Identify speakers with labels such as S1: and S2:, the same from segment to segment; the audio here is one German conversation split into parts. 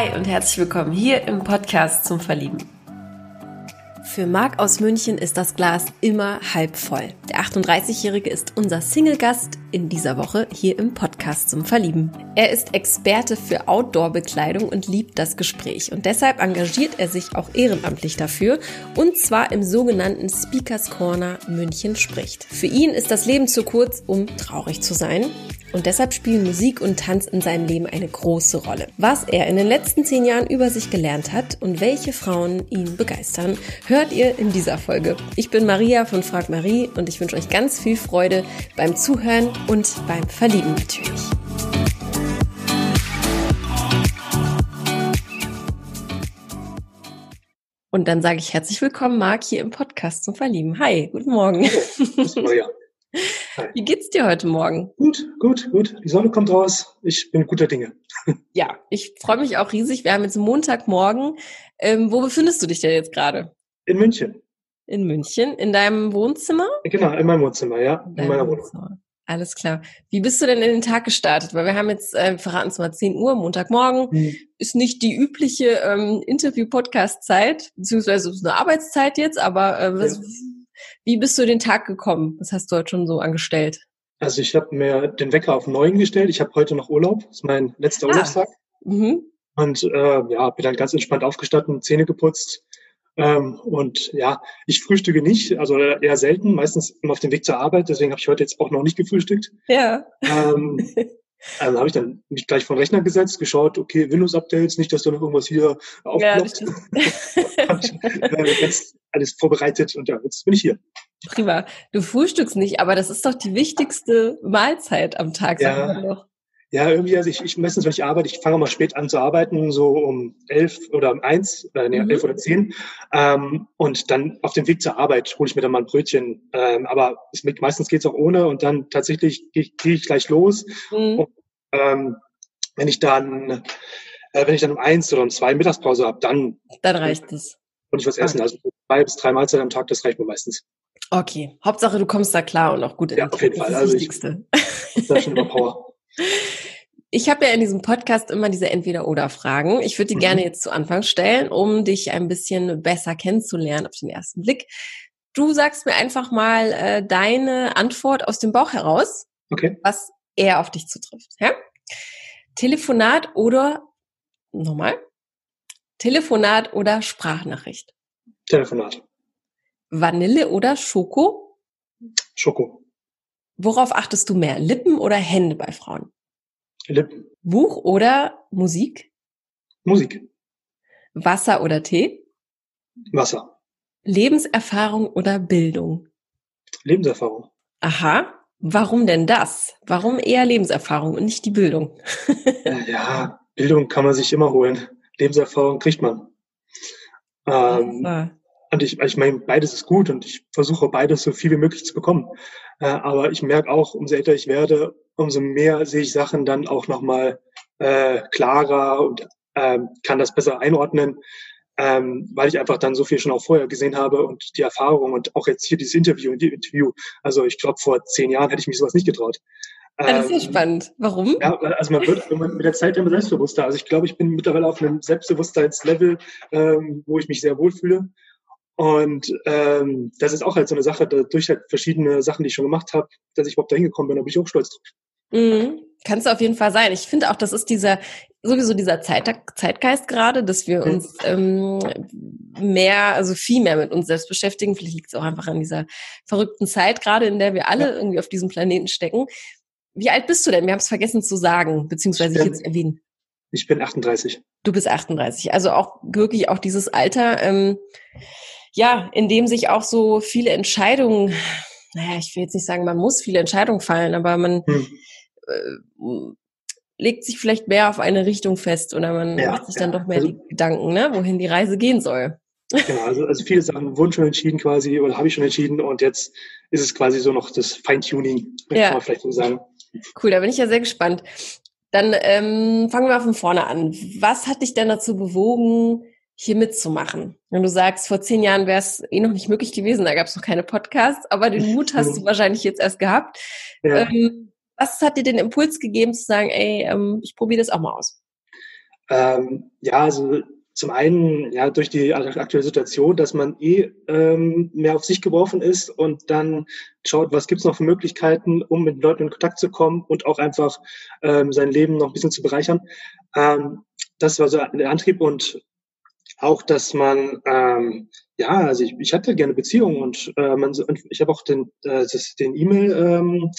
S1: Hi und herzlich willkommen hier im Podcast zum Verlieben. Für Marc aus München ist das Glas immer halb voll. Der 38-Jährige ist unser Single-Gast in dieser Woche hier im Podcast zum Verlieben. Er ist Experte für Outdoor-Bekleidung und liebt das Gespräch. Und deshalb engagiert er sich auch ehrenamtlich dafür. Und zwar im sogenannten Speakers Corner München spricht. Für ihn ist das Leben zu kurz, um traurig zu sein. Und deshalb spielen Musik und Tanz in seinem Leben eine große Rolle. Was er in den letzten zehn Jahren über sich gelernt hat und welche Frauen ihn begeistern, hört ihr in dieser Folge. Ich bin Maria von Frag Marie und ich wünsche euch ganz viel Freude beim Zuhören und beim Verlieben natürlich. Und dann sage ich herzlich willkommen, Marc, hier im Podcast zum Verlieben. Hi, guten Morgen. Maria. Wie geht's dir heute Morgen?
S2: Gut, gut, gut. Die Sonne kommt raus. Ich bin guter Dinge.
S1: Ja, ich freue mich auch riesig. Wir haben jetzt Montagmorgen. Ähm, wo befindest du dich denn jetzt gerade?
S2: In München.
S1: In München? In deinem Wohnzimmer?
S2: Genau, in meinem Wohnzimmer, ja. In, in meiner Wohnung.
S1: Alles klar. Wie bist du denn in den Tag gestartet? Weil wir haben jetzt, äh, verraten es mal, 10 Uhr, Montagmorgen. Hm. Ist nicht die übliche ähm, Interview-Podcast-Zeit, beziehungsweise ist eine Arbeitszeit jetzt, aber äh, was, ja. wie bist du den Tag gekommen? Was hast du heute schon so angestellt?
S2: Also ich habe mir den Wecker auf neun gestellt. Ich habe heute noch Urlaub. Das ist mein letzter ah. Urlaubstag. Mhm. Und äh, ja, bin dann ganz entspannt aufgestanden, Zähne geputzt, ähm, und ja, ich frühstücke nicht, also eher selten, meistens immer auf dem Weg zur Arbeit, deswegen habe ich heute jetzt auch noch nicht gefrühstückt. Ja. Ähm, also habe ich dann mich gleich vor den Rechner gesetzt, geschaut, okay, Windows-Updates, nicht, dass da noch irgendwas hier aufploppt. Ja, äh, jetzt alles vorbereitet und ja, jetzt bin ich hier.
S1: Prima. Du frühstückst nicht, aber das ist doch die wichtigste Mahlzeit am Tag,
S2: ja. sagen wir doch. Ja, irgendwie, also ich, ich meistens, wenn ich arbeite, ich fange mal spät an zu arbeiten, so um elf oder um eins, äh, nee, mhm. elf oder zehn. Ähm, und dann auf dem Weg zur Arbeit hole ich mir dann mal ein Brötchen. Ähm, aber es, meistens geht's auch ohne und dann tatsächlich gehe geh ich gleich los. Mhm. Und, ähm, wenn ich dann, äh, wenn ich dann um eins oder um zwei Mittagspause habe, dann
S1: dann reicht es.
S2: Und ich was essen. Also zwei bis drei Mahlzeiten am Tag, das reicht mir meistens.
S1: Okay, Hauptsache du kommst da klar und auch gut
S2: in Ja, auf jeden Fall. Das also Wichtigste. Ich, das ist schon immer Power.
S1: Ich habe ja in diesem Podcast immer diese Entweder-Oder-Fragen. Ich würde die mhm. gerne jetzt zu Anfang stellen, um dich ein bisschen besser kennenzulernen auf den ersten Blick. Du sagst mir einfach mal äh, deine Antwort aus dem Bauch heraus, okay. was eher auf dich zutrifft. Ja? Telefonat oder nochmal? Telefonat oder Sprachnachricht?
S2: Telefonat.
S1: Vanille oder Schoko?
S2: Schoko.
S1: Worauf achtest du mehr? Lippen oder Hände bei Frauen?
S2: Lippen.
S1: Buch oder Musik?
S2: Musik.
S1: Wasser oder Tee?
S2: Wasser.
S1: Lebenserfahrung oder Bildung?
S2: Lebenserfahrung.
S1: Aha. Warum denn das? Warum eher Lebenserfahrung und nicht die Bildung?
S2: ja, Bildung kann man sich immer holen. Lebenserfahrung kriegt man. Ähm, und ich, ich meine, beides ist gut und ich versuche beides so viel wie möglich zu bekommen. Äh, aber ich merke auch, umso älter ich werde, umso mehr sehe ich Sachen dann auch nochmal äh, klarer und äh, kann das besser einordnen, ähm, weil ich einfach dann so viel schon auch vorher gesehen habe und die Erfahrung und auch jetzt hier dieses Interview und die Interview. Also ich glaube, vor zehn Jahren hätte ich mich sowas nicht getraut.
S1: Ja, das ist ja ähm, spannend. Warum?
S2: Ja, also man wird mit der Zeit immer selbstbewusster. Also ich glaube, ich bin mittlerweile auf einem Selbstbewusstheitslevel, ähm, wo ich mich sehr wohlfühle. Und ähm, das ist auch halt so eine Sache, durch halt verschiedene Sachen, die ich schon gemacht habe, dass ich überhaupt dahin gekommen bin, da bin ich auch stolz drauf.
S1: Mhm. Kannst du auf jeden Fall sein. Ich finde auch, das ist dieser, sowieso dieser Zeit, Zeitgeist gerade, dass wir uns ähm, mehr, also viel mehr mit uns selbst beschäftigen. Vielleicht liegt es auch einfach an dieser verrückten Zeit gerade, in der wir alle ja. irgendwie auf diesem Planeten stecken. Wie alt bist du denn? Wir haben es vergessen zu sagen, beziehungsweise ich, bin, ich jetzt erwähnen.
S2: Ich bin 38.
S1: Du bist 38. Also auch wirklich auch dieses Alter. Ähm, ja, in dem sich auch so viele Entscheidungen, naja, ich will jetzt nicht sagen, man muss viele Entscheidungen fallen, aber man hm. äh, legt sich vielleicht mehr auf eine Richtung fest oder man ja, macht sich dann ja. doch mehr also, die Gedanken, ne, wohin die Reise gehen soll.
S2: Genau, also, also viele Sachen wurden schon entschieden quasi oder habe ich schon entschieden und jetzt ist es quasi so noch das Feintuning, ja. kann man vielleicht so sagen.
S1: Cool, da bin ich ja sehr gespannt. Dann ähm, fangen wir mal von vorne an. Was hat dich denn dazu bewogen, hier mitzumachen. Wenn du sagst, vor zehn Jahren wäre es eh noch nicht möglich gewesen, da gab es noch keine Podcasts, aber den Mut hast du wahrscheinlich jetzt erst gehabt. Ja. Ähm, was hat dir den Impuls gegeben zu sagen, ey, ähm, ich probiere das auch mal aus?
S2: Ähm, ja, also zum einen ja durch die aktuelle Situation, dass man eh ähm, mehr auf sich geworfen ist und dann schaut, was gibt's noch für Möglichkeiten, um mit Leuten in Kontakt zu kommen und auch einfach ähm, sein Leben noch ein bisschen zu bereichern. Ähm, das war so der Antrieb und auch, dass man ähm, ja, also ich, ich hatte gerne Beziehungen und äh, man, ich habe auch den äh, das, den E-Mail ähm,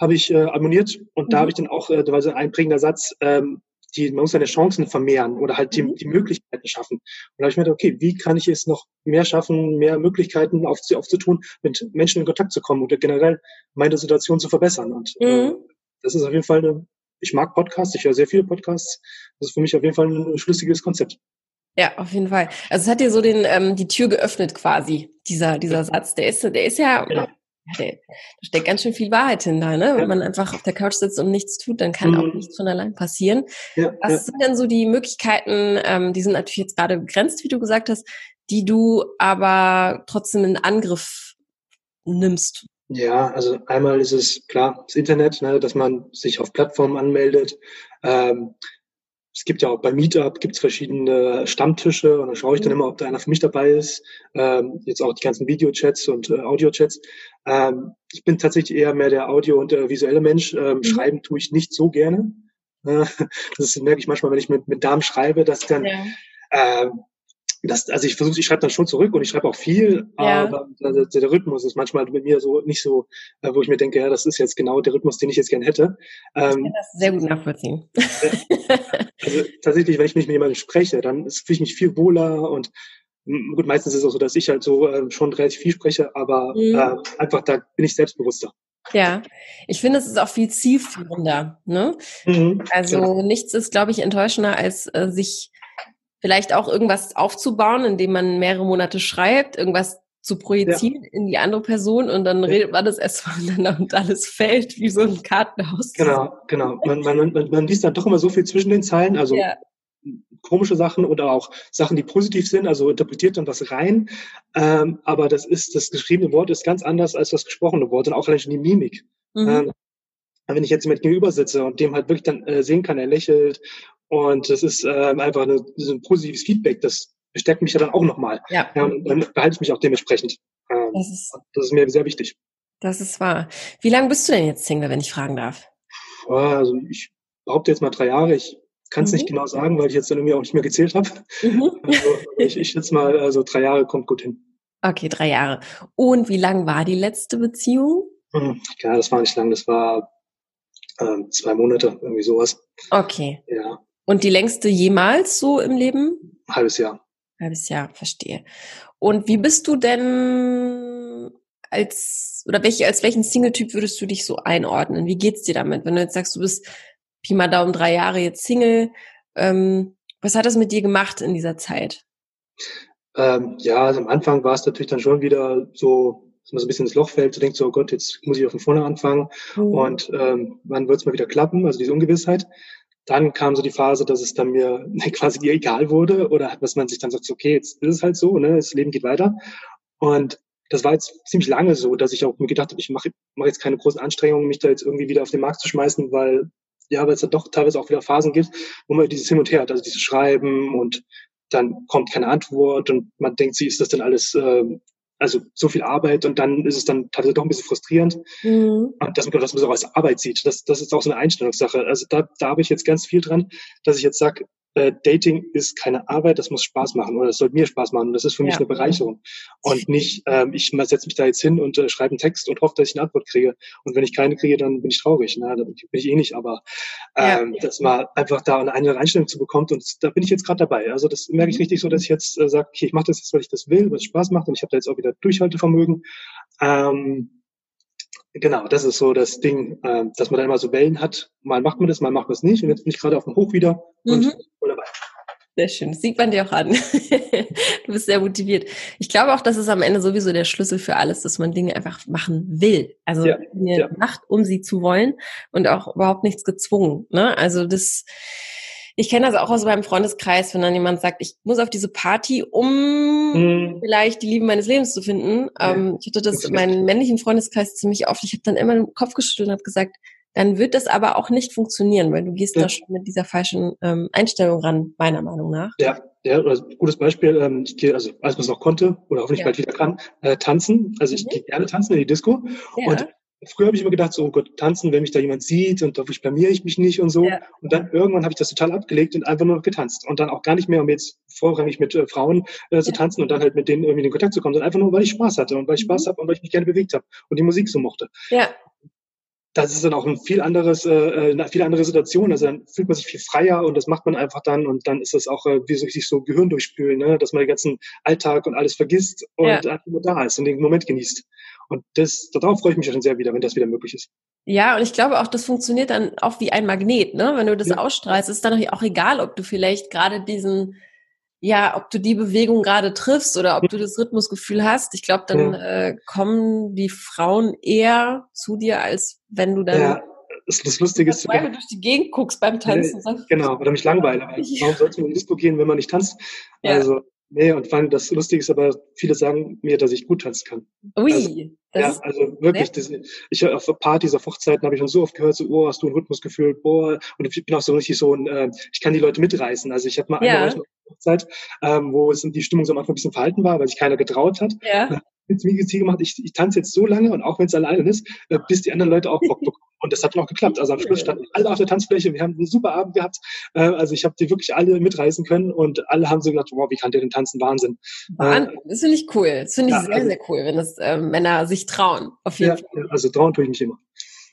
S2: habe ich äh, abonniert und mhm. da habe ich dann auch, äh, da war so ein einprägender Satz, ähm, die, man muss seine Chancen vermehren oder halt die, mhm. die Möglichkeiten schaffen. Und da habe ich mir gedacht, okay, wie kann ich es noch mehr schaffen, mehr Möglichkeiten auf, aufzutun, mit Menschen in Kontakt zu kommen oder generell meine Situation zu verbessern. Und äh, mhm. äh, das ist auf jeden Fall eine, ich mag Podcasts, ich höre sehr viele Podcasts. Das ist für mich auf jeden Fall ein schlüssiges Konzept.
S1: Ja, auf jeden Fall. Also es hat dir so den ähm, die Tür geöffnet quasi, dieser dieser Satz. Der ist der ist ja, genau. da steckt ganz schön viel Wahrheit hinter, ne? Wenn ja. man einfach auf der Couch sitzt und nichts tut, dann kann mhm. auch nichts von allein passieren. Ja, Was ja. sind denn so die Möglichkeiten, ähm, die sind natürlich jetzt gerade begrenzt, wie du gesagt hast, die du aber trotzdem in Angriff nimmst?
S2: Ja, also einmal ist es klar das Internet, ne, dass man sich auf Plattformen anmeldet. Ähm, es gibt ja auch bei Meetup gibt's verschiedene Stammtische und da schaue ich dann mhm. immer, ob da einer für mich dabei ist. Ähm, jetzt auch die ganzen Videochats und äh, Audiochats. Ähm, ich bin tatsächlich eher mehr der Audio- und äh, visuelle Mensch. Ähm, mhm. Schreiben tue ich nicht so gerne. Äh, das merke ich manchmal, wenn ich mit, mit Damen schreibe, dass dann ja. äh, das, also ich versuche, ich schreibe dann schon zurück und ich schreibe auch viel, ja. aber der, der, Rhythmus ist manchmal mit mir so nicht so, äh, wo ich mir denke, ja, das ist jetzt genau der Rhythmus, den ich jetzt gerne hätte.
S1: Ähm, ich kann das sehr gut nachvollziehen.
S2: also tatsächlich, wenn ich mich mit jemandem spreche, dann fühle ich mich viel wohler und gut, meistens ist es auch so, dass ich halt so äh, schon relativ viel spreche, aber mhm. äh, einfach da bin ich selbstbewusster.
S1: Ja, ich finde, es ist auch viel zielführender. Ne? Mhm, also genau. nichts ist, glaube ich, enttäuschender, als äh, sich vielleicht auch irgendwas aufzubauen, indem man mehrere Monate schreibt, irgendwas zu projizieren ja. in die andere Person und dann redet man das erst voneinander und alles fällt wie so ein Kartenhaus.
S2: Genau, genau. Man, man, man, man liest dann doch immer so viel zwischen den Zeilen, also ja. komische Sachen oder auch Sachen, die positiv sind, also interpretiert dann was rein. Ähm, aber das ist, das geschriebene Wort ist ganz anders als das gesprochene Wort und auch allein schon die Mimik. Mhm. Ähm, wenn ich jetzt mit gegenüber sitze und dem halt wirklich dann äh, sehen kann, er lächelt und das ist äh, einfach eine, so ein positives Feedback, das bestärkt mich ja dann auch nochmal. Ja. ja und dann behalte ich mich auch dementsprechend. Ähm, das, ist, das ist mir sehr wichtig.
S1: Das ist wahr. Wie lange bist du denn jetzt Single, wenn ich fragen darf?
S2: Also ich behaupte jetzt mal drei Jahre. Ich kann es mhm. nicht genau sagen, weil ich jetzt dann irgendwie auch nicht mehr gezählt habe. Mhm. Also ich, ich schätze mal, also drei Jahre kommt gut hin.
S1: Okay, drei Jahre. Und wie lang war die letzte Beziehung?
S2: Hm, ja, das war nicht lang. Das war ähm, zwei Monate, irgendwie sowas.
S1: Okay. Ja. Und die längste jemals so im Leben?
S2: Halbes Jahr.
S1: Halbes Jahr, verstehe. Und wie bist du denn als, oder welche, als welchen Single-Typ würdest du dich so einordnen? Wie geht's dir damit? Wenn du jetzt sagst, du bist Pi mal Daumen drei Jahre jetzt Single, ähm, was hat das mit dir gemacht in dieser Zeit?
S2: Ähm, ja, also am Anfang war es natürlich dann schon wieder so, dass man so ein bisschen ins Loch fällt, so denkt so, oh Gott, jetzt muss ich auch von vorne anfangen mhm. und ähm, wann wird es mal wieder klappen, also diese Ungewissheit. Dann kam so die Phase, dass es dann mir quasi egal wurde oder dass man sich dann sagt, okay, jetzt ist es halt so, ne, das Leben geht weiter. Und das war jetzt ziemlich lange so, dass ich auch mir gedacht habe, ich mache mach jetzt keine großen Anstrengungen, mich da jetzt irgendwie wieder auf den Markt zu schmeißen, weil ja, weil es da doch teilweise auch wieder Phasen gibt, wo man dieses Hin und Her hat, also dieses Schreiben und dann kommt keine Antwort und man denkt, sie ist das denn alles äh, also so viel Arbeit und dann ist es dann tatsächlich doch ein bisschen frustrierend, mhm. dass, man, dass man so als Arbeit sieht. Das, das ist auch so eine Einstellungssache. Also da, da habe ich jetzt ganz viel dran, dass ich jetzt sage, äh, Dating ist keine Arbeit, das muss Spaß machen oder es soll mir Spaß machen. Das ist für mich eine Bereicherung. Und nicht, ähm, ich setze mich da jetzt hin und äh, schreibe einen Text und hoffe, dass ich eine Antwort kriege. Und wenn ich keine kriege, dann bin ich traurig. Na, dann bin ich eh nicht, aber ähm, ja. dass man einfach da eine eine Einstellung zu bekommt und da bin ich jetzt gerade dabei. Also das merke ich mhm. richtig so, dass ich jetzt äh, sage, okay, ich mache das jetzt, weil ich das will, weil es Spaß macht und ich habe da jetzt auch wieder Durchhaltevermögen. Ähm, Genau, das ist so das Ding, äh, dass man da immer so Wellen hat. Mal macht man das, mal macht man es nicht. Und jetzt bin ich gerade auf dem Hoch wieder und mhm. dabei.
S1: Sehr schön. Das sieht man dir auch an. du bist sehr motiviert. Ich glaube auch, das ist am Ende sowieso der Schlüssel für alles, dass man Dinge einfach machen will. Also ja, ja. macht, um sie zu wollen und auch überhaupt nichts gezwungen. Ne? Also das ich kenne das auch aus meinem Freundeskreis, wenn dann jemand sagt, ich muss auf diese Party, um mhm. vielleicht die Liebe meines Lebens zu finden. Ja. Ähm, ich hatte das in meinem männlichen Freundeskreis ziemlich oft. Ich habe dann immer den Kopf geschüttelt und habe gesagt, dann wird das aber auch nicht funktionieren, weil du gehst ja. da schon mit dieser falschen ähm, Einstellung ran, meiner Meinung nach.
S2: Ja, ja, also gutes Beispiel, ähm, ich gehe, also als man es noch konnte oder hoffentlich ja. bald wieder kann, äh, tanzen. Also ich mhm. gehe gerne tanzen in die Disco. Ja. Und früher habe ich immer gedacht, so oh Gott, tanzen, wenn mich da jemand sieht und da blamiere ich mich nicht und so. Ja. Und dann irgendwann habe ich das total abgelegt und einfach nur noch getanzt. Und dann auch gar nicht mehr, um jetzt vorrangig mit äh, Frauen äh, zu ja. tanzen und dann halt mit denen irgendwie in Kontakt zu kommen, sondern einfach nur, weil ich Spaß hatte und weil ich Spaß mhm. habe und weil ich mich gerne bewegt habe und die Musik so mochte. Ja das ist dann auch ein viel anderes, äh, äh, eine viel andere Situation. Also dann fühlt man sich viel freier und das macht man einfach dann und dann ist das auch äh, wie so richtig so Gehirn durchspülen, ne? dass man den ganzen Alltag und alles vergisst und ja. einfach nur da ist und den Moment genießt. Und das, darauf freue ich mich schon sehr wieder, wenn das wieder möglich ist.
S1: Ja, und ich glaube auch, das funktioniert dann auch wie ein Magnet, ne? Wenn du das ja. ausstrahlst, ist dann auch egal, ob du vielleicht gerade diesen ja, ob du die Bewegung gerade triffst oder ob du das Rhythmusgefühl hast. Ich glaube, dann ja. äh, kommen die Frauen eher zu dir, als wenn du dann ja,
S2: das, das Lustige ist,
S1: wenn du durch die Gegend guckst beim Tanzen.
S2: Äh, genau, oder mich langweilen. Warum sollte man in Disco gehen, wenn man nicht tanzt? Ja. Also Nee, und vor allem das Lustige ist aber, viele sagen mir, dass ich gut tanzen kann. Ui. Also, ja, also wirklich, das, ich auf Partys, auf Hochzeiten habe ich schon so oft gehört, so, oh, hast du ein Rhythmusgefühl, boah, und ich bin auch so richtig so ein, äh, ich kann die Leute mitreißen. Also ich habe mal ja. eine Hochzeit, ähm, wo es die Stimmung so am Anfang ein bisschen verhalten war, weil sich keiner getraut hat. Ja jetzt mir Ziel gemacht, ich, ich tanze jetzt so lange und auch wenn es alleine ist, äh, bis die anderen Leute auch Bock bekommen. Und das hat auch geklappt. Also am Schluss standen alle auf der Tanzfläche. Wir haben einen super Abend gehabt. Äh, also ich habe die wirklich alle mitreißen können und alle haben so gedacht, wow, wie kann der denn tanzen? Wahnsinn.
S1: Wahnsinn. Äh, das finde ich cool. Das finde ich ja, sehr, also, sehr cool, wenn das äh, Männer sich trauen. Auf jeden ja, Fall.
S2: Also trauen tue ich mich immer.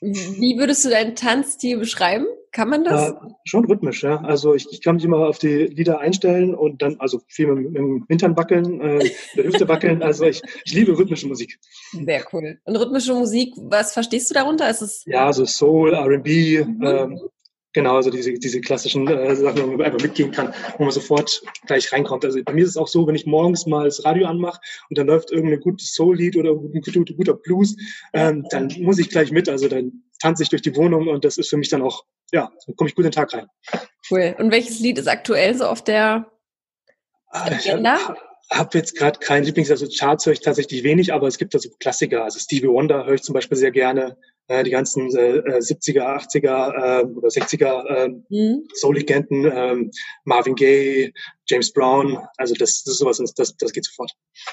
S1: Wie würdest du deinen Tanzstil beschreiben? Kann man das?
S2: Äh, schon rhythmisch, ja. Also ich, ich kann mich immer auf die Lieder einstellen und dann, also viel mit, mit dem Hintern wackeln, äh, der Hüfte wackeln. Also ich, ich liebe rhythmische Musik.
S1: Sehr cool. Und rhythmische Musik, was verstehst du darunter? Ist es
S2: ja, so Soul, R&B, mhm. ähm, Genau, also diese, diese klassischen äh, Sachen, wo man einfach mitgehen kann, wo man sofort gleich reinkommt. Also bei mir ist es auch so, wenn ich morgens mal das Radio anmache und dann läuft irgendein gutes Soul-Lied oder ein guter, guter Blues, ähm, dann muss ich gleich mit. Also dann tanze ich durch die Wohnung und das ist für mich dann auch, ja, dann komme ich gut in den Tag rein.
S1: Cool. Und welches Lied ist aktuell so auf der
S2: ah, Agenda? Ich habe hab jetzt gerade kein Lieblings, also Charts höre ich tatsächlich wenig, aber es gibt da so Klassiker. Also Stevie Wonder höre ich zum Beispiel sehr gerne äh, die ganzen äh, 70er, 80er äh, oder 60er äh, mhm. Soul-Legenden, äh, Marvin Gaye, James Brown, also das, das ist sowas, das, das geht sofort.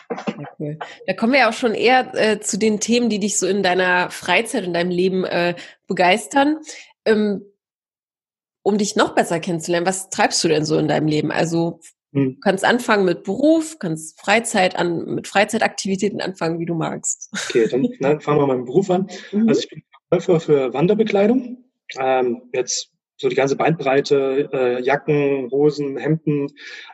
S1: Ja, cool. Da kommen wir auch schon eher äh, zu den Themen, die dich so in deiner Freizeit, in deinem Leben äh, begeistern. Ähm, um dich noch besser kennenzulernen, was treibst du denn so in deinem Leben? Also. Du kannst anfangen mit Beruf, kannst Freizeit an, mit Freizeitaktivitäten anfangen, wie du magst.
S2: Okay, dann, dann fangen wir mal mit dem Beruf an. Mhm. Also ich bin Verkäufer für Wanderbekleidung. Ähm, jetzt so die ganze Bandbreite, äh, Jacken, Hosen, Hemden,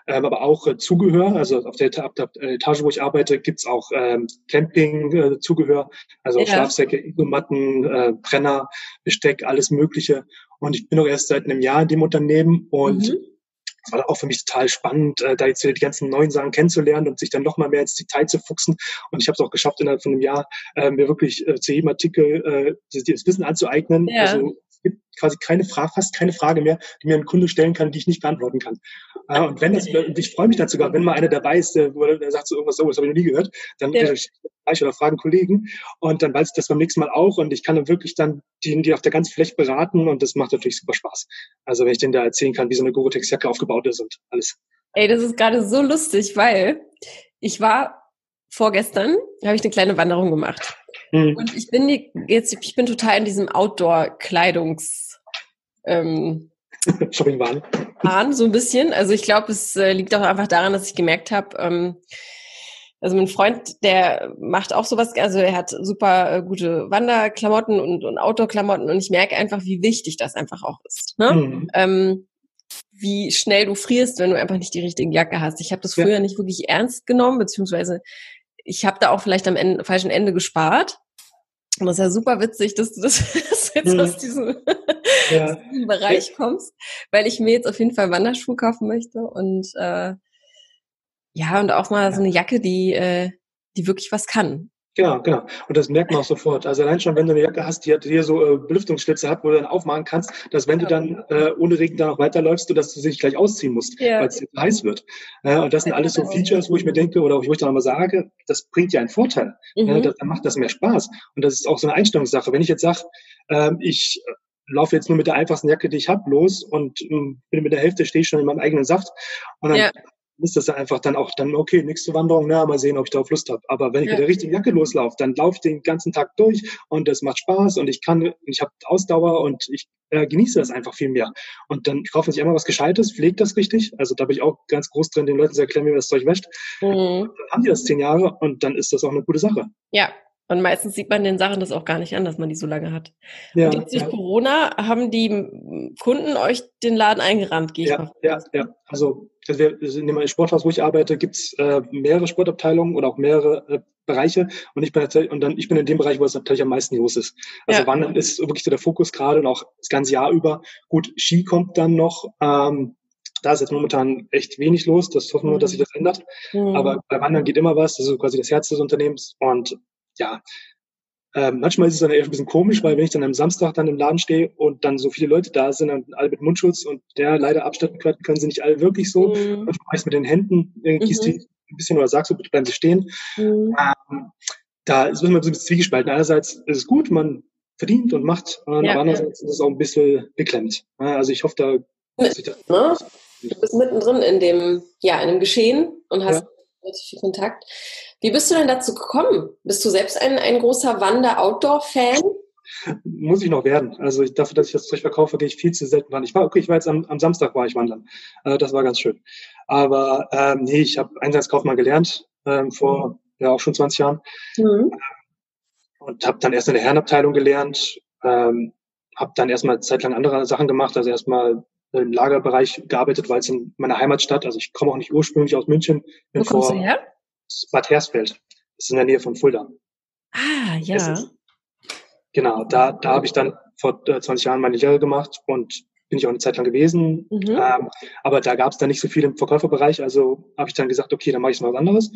S2: ähm, aber auch äh, Zubehör. Also auf der, auf der, Etage, wo ich arbeite, gibt's auch ähm, Camping-Zubehör, äh, also ja. Schlafsäcke, Igelmatten, äh, Brenner, Besteck, alles Mögliche. Und ich bin auch erst seit einem Jahr in dem Unternehmen und mhm es war auch für mich total spannend, äh, da jetzt die ganzen neuen Sachen kennenzulernen und sich dann noch mal mehr ins Detail zu fuchsen. Und ich habe es auch geschafft, innerhalb von einem Jahr äh, mir wirklich äh, zu jedem Artikel äh, das Wissen anzueignen. Ja. Also es gibt quasi keine Frage, fast keine Frage mehr, die mir ein Kunde stellen kann, die ich nicht beantworten kann. Äh, und wenn das, und ich freue mich dazu sogar, wenn mal einer dabei ist, der, der sagt so irgendwas, oh, das habe ich noch nie gehört, dann ja. gleich oder fragen Kollegen und dann weiß ich das beim nächsten Mal auch und ich kann dann wirklich dann die, die auf der ganzen Fläche beraten und das macht natürlich super Spaß. Also wenn ich denen da erzählen kann, wie so eine Gore-Tex-Jacke aufgebaut ist und alles.
S1: Ey, das ist gerade so lustig, weil ich war vorgestern, habe ich eine kleine Wanderung gemacht. Hm. Und ich bin jetzt, ich bin total in diesem Outdoor-Kleidungs ähm,
S2: Shopping-Wahn.
S1: Wahn, so ein bisschen. Also ich glaube, es äh, liegt auch einfach daran, dass ich gemerkt habe, ähm, also mein Freund, der macht auch sowas, also er hat super äh, gute Wanderklamotten und, und Outdoor-Klamotten und ich merke einfach, wie wichtig das einfach auch ist. Ne? Mhm. Ähm, wie schnell du frierst, wenn du einfach nicht die richtige Jacke hast. Ich habe das früher ja. nicht wirklich ernst genommen, beziehungsweise ich habe da auch vielleicht am Ende, falschen Ende gespart. Und das ist ja super witzig, dass du das jetzt mhm. aus, diesem, ja. aus diesem Bereich kommst, weil ich mir jetzt auf jeden Fall Wanderschuhe kaufen möchte und äh, ja, und auch mal so eine Jacke, die, äh, die wirklich was kann.
S2: Genau, genau. Und das merkt man auch sofort. Also allein schon, wenn du eine Jacke hast, die hier so äh, Belüftungsschlitze hat, wo du dann aufmachen kannst, dass wenn du dann äh, ohne Regen da noch weiterläufst, du, dass du dich gleich ausziehen musst, ja. weil es heiß wird. Äh, und das sind alles so Features, wo ich mir denke, oder wo ich dann nochmal sage, das bringt ja einen Vorteil. Mhm. Äh, dann macht das mehr Spaß. Und das ist auch so eine Einstellungssache. Wenn ich jetzt sage, äh, ich laufe jetzt nur mit der einfachsten Jacke, die ich habe, los und ähm, bin mit der Hälfte stehe ich schon in meinem eigenen Saft. Und dann ja ist das einfach dann auch dann, okay, nächste Wanderung, na, mal sehen, ob ich darauf Lust habe. Aber wenn ich ja. mit der richtigen Jacke loslaufe, dann laufe ich den ganzen Tag durch und es macht Spaß und ich kann, ich habe Ausdauer und ich äh, genieße das einfach viel mehr. Und dann kauft man sich einmal was Gescheites, pflegt das richtig. Also da bin ich auch ganz groß drin, den Leuten zu erklären, wie man das Zeug wäscht. Mhm. Dann haben die das zehn Jahre und dann ist das auch eine gute Sache.
S1: Ja, und meistens sieht man den Sachen das auch gar nicht an, dass man die so lange hat. Ja, und jetzt durch ja. Corona haben die Kunden euch den Laden eingerannt, gehe ich
S2: ja, mal. Ja, ja. Also, also wir sind im Sporthaus, wo ich arbeite, gibt's äh, mehrere Sportabteilungen oder auch mehrere äh, Bereiche. Und ich bin tatsächlich, und dann ich bin in dem Bereich, wo es natürlich am meisten los ist. Also ja. Wandern ist wirklich so der Fokus gerade und auch das ganze Jahr über. Gut, Ski kommt dann noch. Ähm, da ist jetzt momentan echt wenig los. Das hoffen wir, dass sich das ändert. Mhm. Aber bei Wandern geht immer was. Das ist quasi das Herz des Unternehmens. Und ja, ähm, manchmal ist es dann eher ein bisschen komisch, weil wenn ich dann am Samstag dann im Laden stehe und dann so viele Leute da sind und alle mit Mundschutz und der leider Abstand können sie nicht alle wirklich so. Mhm. Manchmal meist mit den Händen, äh, gießt mhm. die ein bisschen oder sagst du, bitte bleiben Sie stehen. Mhm. Ähm, da ist man so ein bisschen zwiegespalten. Einerseits ist es gut, man verdient und macht, und ja, andererseits ja. ist es auch ein bisschen beklemmt. Also ich hoffe, da dass ich das
S1: ne? Du bist mittendrin in dem, ja, in dem Geschehen und hast ja. relativ viel Kontakt. Wie bist du denn dazu gekommen? Bist du selbst ein, ein großer Wander-Outdoor-Fan?
S2: Muss ich noch werden. Also ich, dafür, dass ich das Zeug verkaufe, gehe ich viel zu selten wandern. Ich war, okay, ich war jetzt am, am Samstag war ich wandern. Äh, das war ganz schön. Aber ähm, nee, ich habe Einsatzkaufmann gelernt ähm, vor mhm. ja auch schon 20 Jahren. Mhm. Und habe dann erst in der Herrenabteilung gelernt, ähm, habe dann erstmal zeitlang andere Sachen gemacht, also erstmal im Lagerbereich gearbeitet, weil es in meiner Heimatstadt, also ich komme auch nicht ursprünglich aus München.
S1: Wo kommst du her?
S2: Bad Hersfeld. Das ist in der Nähe von Fulda.
S1: Ah, ja.
S2: genau, da, da habe ich dann vor 20 äh, Jahren meine Lehre gemacht und bin ich auch eine Zeit lang gewesen. Mhm. Ähm, aber da gab es dann nicht so viel im Verkäuferbereich, also habe ich dann gesagt, okay, dann mache ich mal was anderes.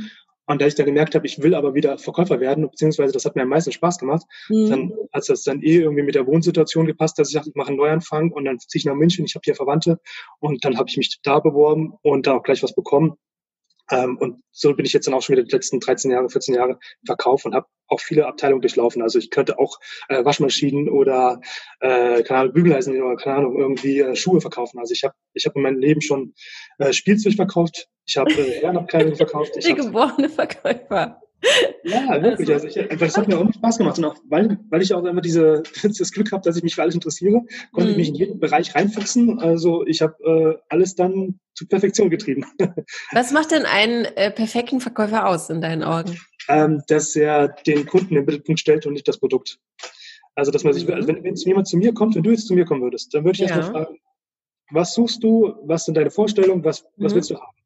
S2: Und da ich dann gemerkt habe, ich will aber wieder Verkäufer werden, beziehungsweise das hat mir am meisten Spaß gemacht, mhm. dann hat das dann eh irgendwie mit der Wohnsituation gepasst, dass ich dachte, ich mache einen Neuanfang und dann ziehe ich nach München, ich habe hier Verwandte und dann habe ich mich da beworben und da auch gleich was bekommen. Ähm, und so bin ich jetzt dann auch schon wieder die letzten 13 Jahre, 14 Jahre im Verkauf und habe auch viele Abteilungen durchlaufen. Also ich könnte auch äh, Waschmaschinen oder äh, keine Ahnung, Bügeleisen oder keine Ahnung, irgendwie äh, Schuhe verkaufen. Also ich habe ich hab in meinem Leben schon äh, Spielzeug verkauft, ich habe äh, Herrenabkleidung verkauft.
S1: Ich Der geborene Verkäufer.
S2: Ja, wirklich. Also, ich, das hat mir auch Spaß gemacht. Und auch weil, weil ich auch immer diese, das Glück habe, dass ich mich für alles interessiere, konnte ich mich in jeden Bereich reinfuchsen. Also ich habe äh, alles dann zu Perfektion getrieben.
S1: Was macht denn einen äh, perfekten Verkäufer aus in deinen Augen?
S2: Ähm, dass er den Kunden im Mittelpunkt stellt und nicht das Produkt. Also dass man sich, also wenn, wenn jemand zu mir kommt, wenn du jetzt zu mir kommen würdest, dann würde ich ja. erstmal fragen, was suchst du, was sind deine Vorstellungen, was, was mhm. willst du haben?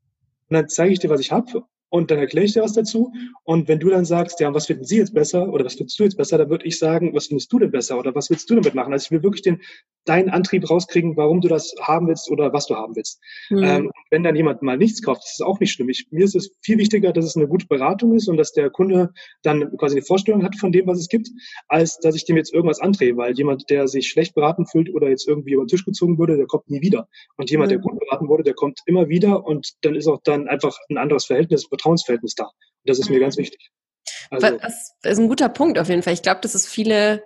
S2: Und dann zeige ich dir, was ich habe und dann erkläre ich dir was dazu. Und wenn du dann sagst, ja, was finden Sie jetzt besser oder was findest du jetzt besser, dann würde ich sagen, was findest du denn besser oder was willst du damit machen? Also ich will wirklich den, deinen Antrieb rauskriegen, warum du das haben willst oder was du haben willst. Mhm. Ähm, wenn dann jemand mal nichts kauft, das ist auch nicht schlimm. Ich, mir ist es viel wichtiger, dass es eine gute Beratung ist und dass der Kunde dann quasi eine Vorstellung hat von dem, was es gibt, als dass ich dem jetzt irgendwas andrehe, weil jemand, der sich schlecht beraten fühlt oder jetzt irgendwie über den Tisch gezogen würde, der kommt nie wieder. Und jemand, mhm. der gut beraten wurde, der kommt immer wieder und dann ist auch dann einfach ein anderes Verhältnis, Vertrauensverhältnis da. Und das ist mir ganz mhm. wichtig.
S1: Also, das ist ein guter Punkt auf jeden Fall. Ich glaube, dass es viele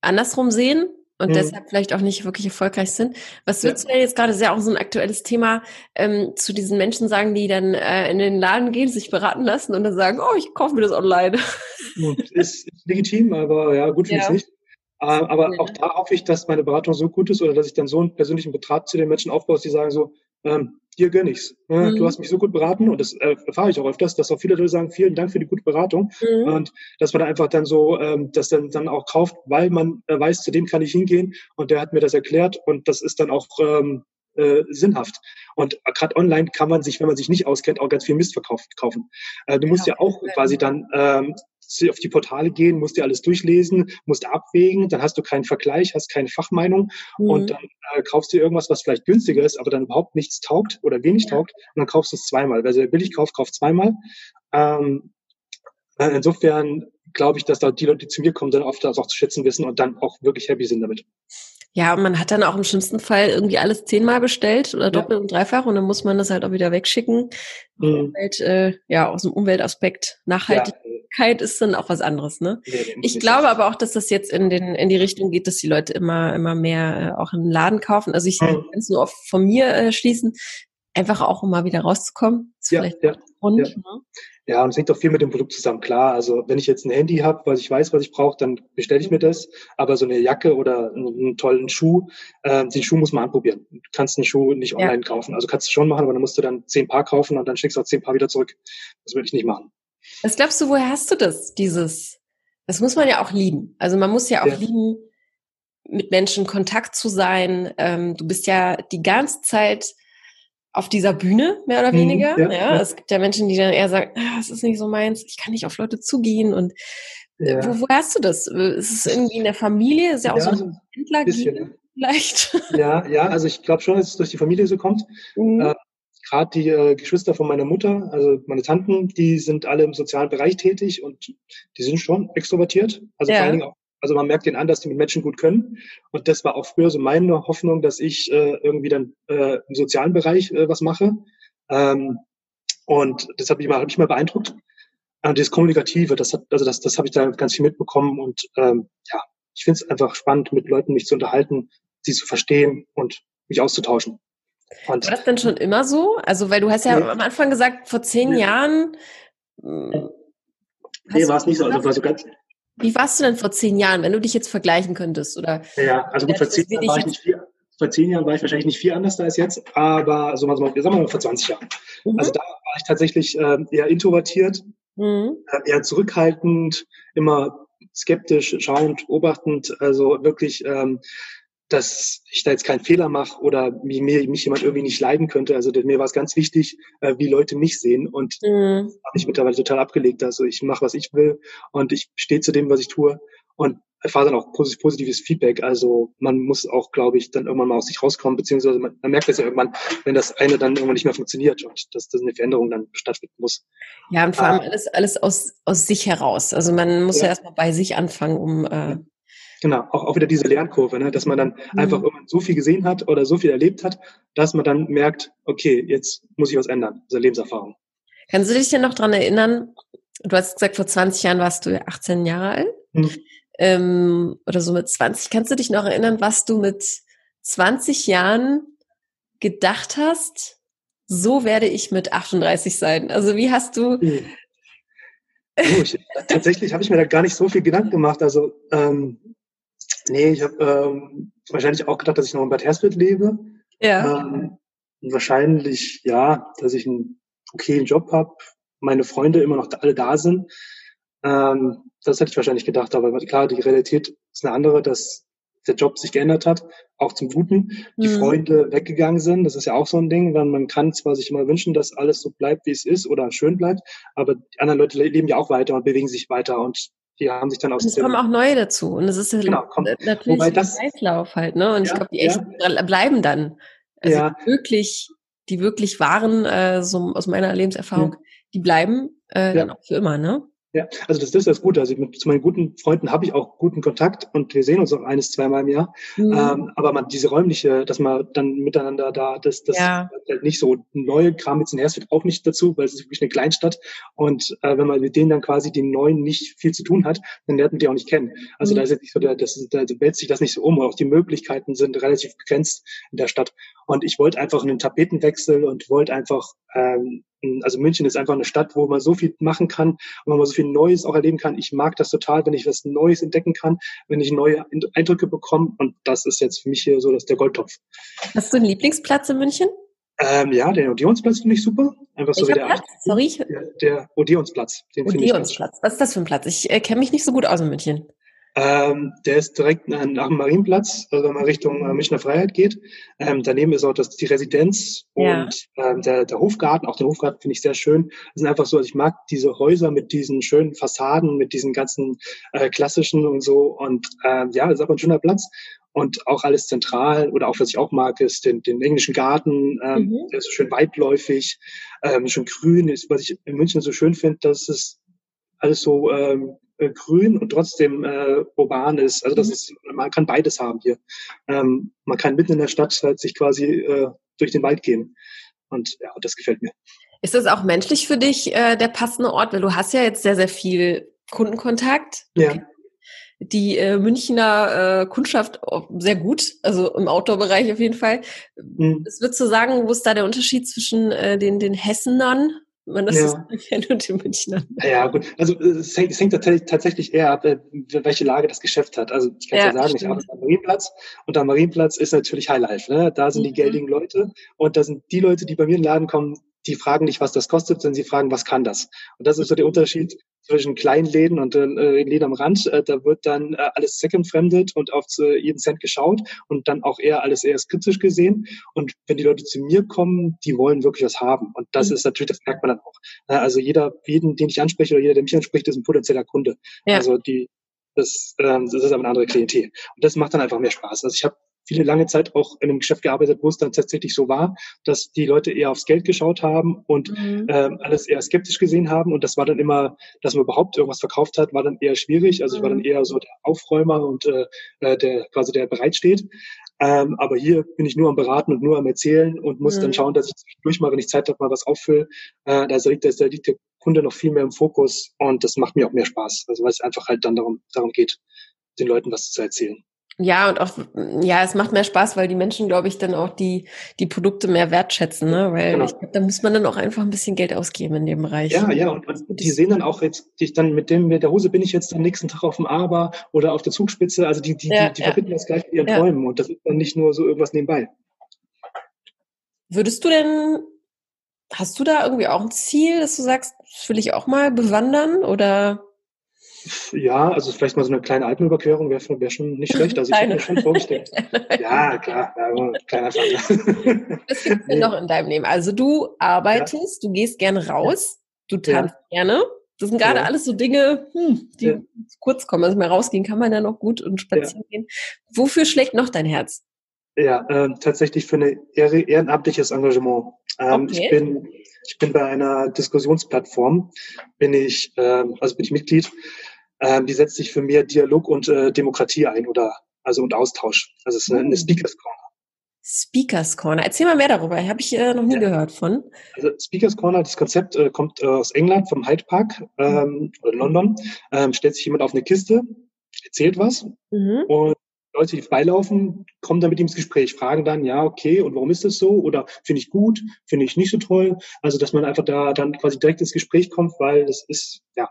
S1: andersrum sehen und mhm. deshalb vielleicht auch nicht wirklich erfolgreich sind. Was würdest ja. du denn jetzt gerade sehr auch so ein aktuelles Thema ähm, zu diesen Menschen sagen, die dann äh, in den Laden gehen, sich beraten lassen und dann sagen, oh, ich kaufe mir das online.
S2: Ist, ist legitim, aber ja, gut finde ja. ich nicht. Äh, aber auch da hoffe ich, dass meine Beratung so gut ist oder dass ich dann so einen persönlichen Betrag zu den Menschen aufbaue, dass die sagen so, ähm, dir gönn ich's. Mhm. Du hast mich so gut beraten und das äh, erfahre ich auch öfters, dass auch viele Leute sagen, vielen Dank für die gute Beratung mhm. und dass man einfach dann so ähm, das dann, dann auch kauft, weil man äh, weiß, zu dem kann ich hingehen und der hat mir das erklärt und das ist dann auch ähm, äh, sinnhaft. Und gerade online kann man sich, wenn man sich nicht auskennt, auch ganz viel Mist verkaufen. Äh, du musst ja, ja auch quasi dann ähm, auf die Portale gehen, musst dir alles durchlesen, musst abwägen, dann hast du keinen Vergleich, hast keine Fachmeinung mhm. und dann äh, kaufst du irgendwas, was vielleicht günstiger ist, aber dann überhaupt nichts taugt oder wenig ja. taugt und dann kaufst du es zweimal. Wer sehr billig kauft, kauft zweimal. Ähm, äh, insofern glaube ich, dass da die Leute, die zu mir kommen, dann oft das auch zu schätzen wissen und dann auch wirklich happy sind damit.
S1: Ja, und man hat dann auch im schlimmsten Fall irgendwie alles zehnmal bestellt oder doppelt ja. und dreifach und dann muss man das halt auch wieder wegschicken. Mhm. Umwelt, äh, ja, aus dem Umweltaspekt. Nachhaltigkeit ja. Ist dann auch was anderes, ne? Ich glaube aber auch, dass das jetzt in den in die Richtung geht, dass die Leute immer immer mehr äh, auch den Laden kaufen. Also ich kann es nur auf, von mir äh, schließen, einfach auch um mal wieder rauszukommen. Ist
S2: ja, vielleicht ja, Grund, ja. Ne? ja, und es hängt auch viel mit dem Produkt zusammen. Klar, also wenn ich jetzt ein Handy habe, was ich weiß, was ich brauche, dann bestelle ich mir das. Aber so eine Jacke oder einen, tollen Schuh, äh, den Schuh muss man anprobieren. Du kannst einen Schuh nicht online ja. kaufen. Also kannst du schon machen, aber dann musst du dann zehn Paar kaufen und dann schickst du auch zehn Paar wieder zurück. Das würde ich nicht machen.
S1: Was glaubst du, woher hast du das, dieses? Das muss man ja auch lieben. Also man muss ja auch ja. lieben, mit Menschen Kontakt zu sein. Ähm, du bist ja die ganze Zeit auf dieser Bühne, mehr oder mhm, weniger. Ja, ja, ja, es gibt ja Menschen, die dann eher sagen, ah, das ist nicht so meins, ich kann nicht auf Leute zugehen und äh, ja. wo, wo hast du das? Ist es irgendwie in der Familie? Ist ja auch ja, so ein Händler vielleicht?
S2: Ja, ja, also ich glaube schon, dass es durch die Familie so kommt. Mhm. Äh, Gerade die äh, Geschwister von meiner Mutter, also meine Tanten, die sind alle im sozialen Bereich tätig und die sind schon extrovertiert. Also vor allen Dingen auch also man merkt den an, dass die mit Menschen gut können. Und das war auch früher so meine Hoffnung, dass ich äh, irgendwie dann äh, im sozialen Bereich äh, was mache. Ähm, und das hat mich mal, hat mich mal beeindruckt. Und das Kommunikative, das hat, also das, das habe ich da ganz viel mitbekommen. Und ähm, ja, ich finde es einfach spannend, mit Leuten mich zu unterhalten, sie zu verstehen und mich auszutauschen.
S1: Und, war das denn schon immer so? Also, weil du hast ja nee. am Anfang gesagt, vor zehn nee. Jahren.
S2: Nee, war es nicht so. Also, war so ganz,
S1: wie warst du denn vor zehn Jahren, wenn du dich jetzt vergleichen könntest? Oder
S2: ja, also gut, vor zehn, Jahren war ich nicht viel, vor zehn Jahren war ich wahrscheinlich nicht viel anders da als jetzt, aber so mal, sagen wir mal vor 20 Jahren. Mhm. Also da war ich tatsächlich äh, eher introvertiert, mhm. Äh, eher zurückhaltend, immer skeptisch, schauend, beobachtend, also wirklich ähm, dass ich da jetzt keinen Fehler mache oder mir, mich jemand irgendwie nicht leiden könnte. Also mir war es ganz wichtig, äh, wie Leute mich sehen und mhm. habe ich mittlerweile total abgelegt. Also ich mache, was ich will und ich stehe zu dem, was ich tue und erfahre dann auch positives Feedback. Also man muss auch, glaube ich, dann irgendwann mal aus sich rauskommen, beziehungsweise man, man merkt das ja irgendwann, wenn das eine dann irgendwann nicht mehr funktioniert und dass, dass eine Veränderung dann stattfinden muss.
S1: Ja, und vor allem ah. alles, alles aus, aus sich heraus. Also man muss ja, ja erstmal bei sich anfangen, um äh,
S2: Genau, auch, auch wieder diese Lernkurve, ne? dass man dann mhm. einfach so viel gesehen hat oder so viel erlebt hat, dass man dann merkt, okay, jetzt muss ich was ändern, diese Lebenserfahrung.
S1: Kannst du dich denn noch dran erinnern, du hast gesagt, vor 20 Jahren warst du 18 Jahre alt mhm. ähm, oder so mit 20. Kannst du dich noch erinnern, was du mit 20 Jahren gedacht hast, so werde ich mit 38 sein? Also wie hast du... Mhm.
S2: Oh, ich, tatsächlich habe ich mir da gar nicht so viel Gedanken gemacht. Also ähm, Nee, ich habe ähm, wahrscheinlich auch gedacht, dass ich noch in Bad Hersfeld lebe. Ja. Ähm, wahrscheinlich, ja, dass ich einen okayen Job habe, meine Freunde immer noch alle da sind. Ähm, das hätte ich wahrscheinlich gedacht, aber klar, die Realität ist eine andere, dass der Job sich geändert hat, auch zum Guten. Die mhm. Freunde weggegangen sind, das ist ja auch so ein Ding, weil man kann zwar sich immer wünschen, dass alles so bleibt, wie es ist oder schön bleibt, aber die anderen Leute leben ja auch weiter und bewegen sich weiter und die haben sich dann aus
S1: und es kommen auch neue dazu und es ist genau, kommt, natürlich wobei das, ein Kreislauf halt, ne? Und ja, ich glaube, die echten ja. bleiben dann. Also ja. wirklich, die wirklich waren, äh, so aus meiner Lebenserfahrung, die bleiben äh, dann auch für immer, ne?
S2: Ja, also das, das ist das Gute. Also mit, zu meinen guten Freunden habe ich auch guten Kontakt und wir sehen uns auch eines, zweimal im Jahr. Mhm. Ähm, aber man, diese räumliche, dass man dann miteinander da, das, das ja. halt nicht so neue Kram jetzt in Hersfeld auch nicht dazu, weil es ist wirklich eine Kleinstadt. Und äh, wenn man mit denen dann quasi den Neuen nicht viel zu tun hat, dann lernt man die auch nicht kennen. Also mhm. da ist jetzt nicht so, der, das, da wälzt sich das nicht so um. Und auch die Möglichkeiten sind relativ begrenzt in der Stadt. Und ich wollte einfach einen Tapetenwechsel und wollte einfach ähm, also München ist einfach eine Stadt, wo man so viel machen kann, wo man so viel Neues auch erleben kann. Ich mag das total, wenn ich was Neues entdecken kann, wenn ich neue Eindrücke bekomme. Und das ist jetzt für mich hier so, dass der Goldtopf.
S1: Hast du einen Lieblingsplatz in München?
S2: Ähm, ja, den Odeonsplatz finde ich super. Einfach so wie der,
S1: Platz? Sorry.
S2: Der, der Odeonsplatz.
S1: Den Odeonsplatz. Was ist das für ein Platz? Ich äh, kenne mich nicht so gut aus in München.
S2: Ähm, der ist direkt nach, dem Marienplatz, also wenn man Richtung äh, Münchner Freiheit geht. Ähm, daneben ist auch das, die Residenz ja. und ähm, der, der Hofgarten. Auch den Hofgarten finde ich sehr schön. Das sind einfach so, also ich mag diese Häuser mit diesen schönen Fassaden, mit diesen ganzen äh, klassischen und so. Und ähm, ja, das ist einfach ein schöner Platz. Und auch alles zentral oder auch, was ich auch mag, ist den, den englischen Garten. Ähm, mhm. Der ist so schön weitläufig, ähm, schön grün. Ist, was ich in München so schön finde, dass es alles so ähm, äh, grün und trotzdem äh, urban ist. Also das mhm. ist, man kann beides haben hier. Ähm, man kann mitten in der Stadt halt sich quasi äh, durch den Wald gehen. Und ja, das gefällt mir.
S1: Ist das auch menschlich für dich äh, der passende Ort? Weil du hast ja jetzt sehr, sehr viel Kundenkontakt.
S2: Ja.
S1: Die äh, Münchner äh, Kundschaft sehr gut, also im Outdoor-Bereich auf jeden Fall. Mhm. Was würdest du sagen, wo ist da der Unterschied zwischen äh, den, den Hessenern man das ja. kennt und den Münchnern.
S2: Ja, gut. Also es hängt, es hängt tatsächlich eher ab, äh, welche Lage das Geschäft hat. Also ich kann ja, ja sagen, stimmt. ich arbeite am Marienplatz und am Marienplatz ist natürlich Highlife. Ne? Da sind mhm. die geldigen Leute und da sind die Leute, die bei mir in den Laden kommen, die fragen nicht, was das kostet, sondern sie fragen, was kann das? Und das ist so der Unterschied zwischen kleinen Läden und äh, Läden am Rand. Äh, da wird dann äh, alles secondfremdet und auf äh, jeden Cent geschaut und dann auch eher alles eher kritisch gesehen. Und wenn die Leute zu mir kommen, die wollen wirklich was haben. Und das mhm. ist natürlich, das merkt man dann auch. Also jeder, jeden, den ich anspreche oder jeder, der mich anspricht, ist ein potenzieller Kunde. Ja. Also die, das, ähm, das ist aber eine andere Klientel. Und das macht dann einfach mehr Spaß. Also ich habe viele lange Zeit auch in einem Geschäft gearbeitet, wo es dann tatsächlich so war, dass die Leute eher aufs Geld geschaut haben und mhm. ähm, alles eher skeptisch gesehen haben. Und das war dann immer, dass man überhaupt irgendwas verkauft hat, war dann eher schwierig. Also ich war dann mhm. eher so der Aufräumer und äh, äh, der quasi der bereitsteht. Ähm, aber hier bin ich nur am Beraten und nur am Erzählen und muss mhm. dann schauen, dass ich zwischendurch mal, wenn ich Zeit habe, mal was auffülle. Äh, da, liegt, da liegt der Kunde noch viel mehr im Fokus und das macht mir auch mehr Spaß. Also weil es einfach halt dann darum, darum geht, den Leuten was zu erzählen.
S1: Ja, und auch, ja, es macht mehr Spaß, weil die Menschen, glaube ich, dann auch die, die Produkte mehr wertschätzen, ne? Weil genau. ich glaube, da muss man dann auch einfach ein bisschen Geld ausgeben in dem Bereich.
S2: Ja, ja, und, und die sehen dann auch jetzt, die dann mit dem, mit der Hose bin ich jetzt am nächsten Tag auf dem Aber oder auf der Zugspitze. Also die, die, ja, die, die ja. verbinden das gleich mit ihren ja. Träumen und das ist dann nicht nur so irgendwas nebenbei.
S1: Würdest du denn, hast du da irgendwie auch ein Ziel, dass du sagst, das will ich auch mal bewandern oder?
S2: Ja, also vielleicht mal so eine kleine Alpenüberquerung wäre wär schon nicht schlecht. Also ich habe mir schon vorgestellt. ja, klar, aber kleiner
S1: Fall. Was gibt denn noch in deinem Leben? Also du arbeitest, ja. du gehst gerne raus, du tanzt ja. gerne. Das sind gerade ja. alles so Dinge, hm, die kurz kommen. Also mal rausgehen kann man ja noch gut und spazieren gehen. Wofür schlägt noch dein Herz?
S2: Ja, äh, tatsächlich für ein ehrenamtliches Engagement. Ähm, okay. Ich bin ich bin bei einer Diskussionsplattform, bin ich, ähm, also bin ich Mitglied ähm, die setzt sich für mehr Dialog und äh, Demokratie ein oder also und Austausch. Also es ist eine, eine hm. Speakers Corner.
S1: Speakers Corner. Erzähl mal mehr darüber. Habe ich äh, noch nie ja. gehört von.
S2: Also Speakers Corner, das Konzept äh, kommt äh, aus England, vom Hyde Park ähm, oder London. Ähm, stellt sich jemand auf eine Kiste, erzählt was mhm. und Leute, die freilaufen, kommen dann mit ihm ins Gespräch, fragen dann, ja, okay, und warum ist das so? Oder finde ich gut, finde ich nicht so toll. Also, dass man einfach da dann quasi direkt ins Gespräch kommt, weil das ist, ja,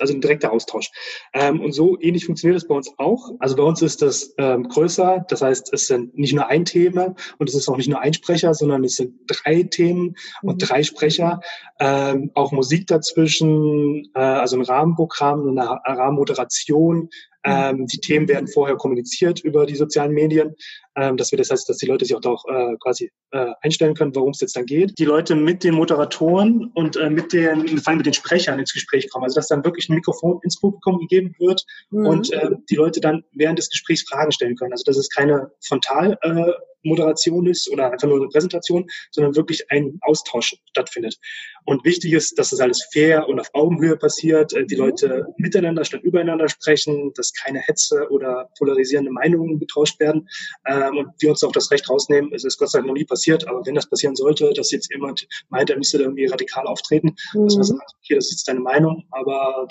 S2: also ein direkter Austausch. Ähm, und so ähnlich funktioniert das bei uns auch. Also bei uns ist das ähm, größer, das heißt, es sind nicht nur ein Thema und es ist auch nicht nur ein Sprecher, sondern es sind drei Themen und mhm. drei Sprecher, ähm, auch Musik dazwischen, äh, also ein Rahmenprogramm, eine Rahmenmoderation, ähm, die Themen werden vorher kommuniziert über die sozialen Medien, ähm, dass wir das heißt, dass die Leute sich auch darauf äh, quasi äh, einstellen können, worum es jetzt dann geht. Die Leute mit den Moderatoren und äh, mit den, vor allem mit den Sprechern ins Gespräch kommen. Also dass dann wirklich ein Mikrofon ins Publikum gegeben wird mhm. und äh, die Leute dann während des Gesprächs Fragen stellen können. Also dass es keine Frontal äh, Moderation ist oder einfach nur eine Präsentation, sondern wirklich ein Austausch stattfindet. Und wichtig ist, dass das alles fair und auf Augenhöhe passiert, äh, die mhm. Leute miteinander statt übereinander sprechen, dass keine Hetze oder polarisierende Meinungen getauscht werden ähm, und wir uns auch das Recht rausnehmen. Es ist Gott sei Dank noch nie passiert, aber wenn das passieren sollte, dass jetzt jemand meint, er müsste da irgendwie radikal auftreten, mhm. dass man sagt, okay, das ist jetzt deine Meinung, aber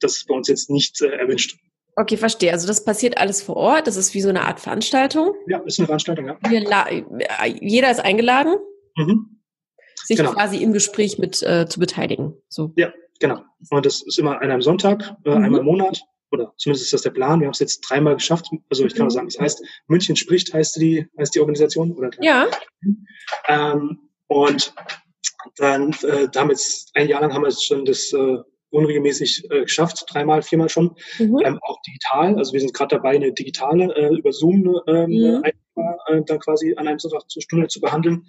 S2: das ist bei uns jetzt nicht äh, erwünscht.
S1: Okay, verstehe. Also das passiert alles vor Ort. Das ist wie so eine Art Veranstaltung.
S2: Ja, ist eine Veranstaltung, ja.
S1: jeder ist eingeladen, mhm. sich genau. quasi im Gespräch mit äh, zu beteiligen. So.
S2: Ja, genau. Und das ist immer an einem Sonntag, äh, mhm. einmal im Monat. Oder zumindest ist das der Plan. Wir haben es jetzt dreimal geschafft. Also ich kann auch mhm. sagen, es heißt München spricht, heißt die, heißt die Organisation. Oder
S1: ja.
S2: Ähm, und dann äh, damit ein Jahr lang haben wir jetzt schon das äh, unregelmäßig äh, geschafft, dreimal, viermal schon, mhm. ähm, auch digital. Also wir sind gerade dabei, eine digitale äh, über Zoom ähm, mhm. äh, da quasi an einem Sonntag zur Stunde zu behandeln.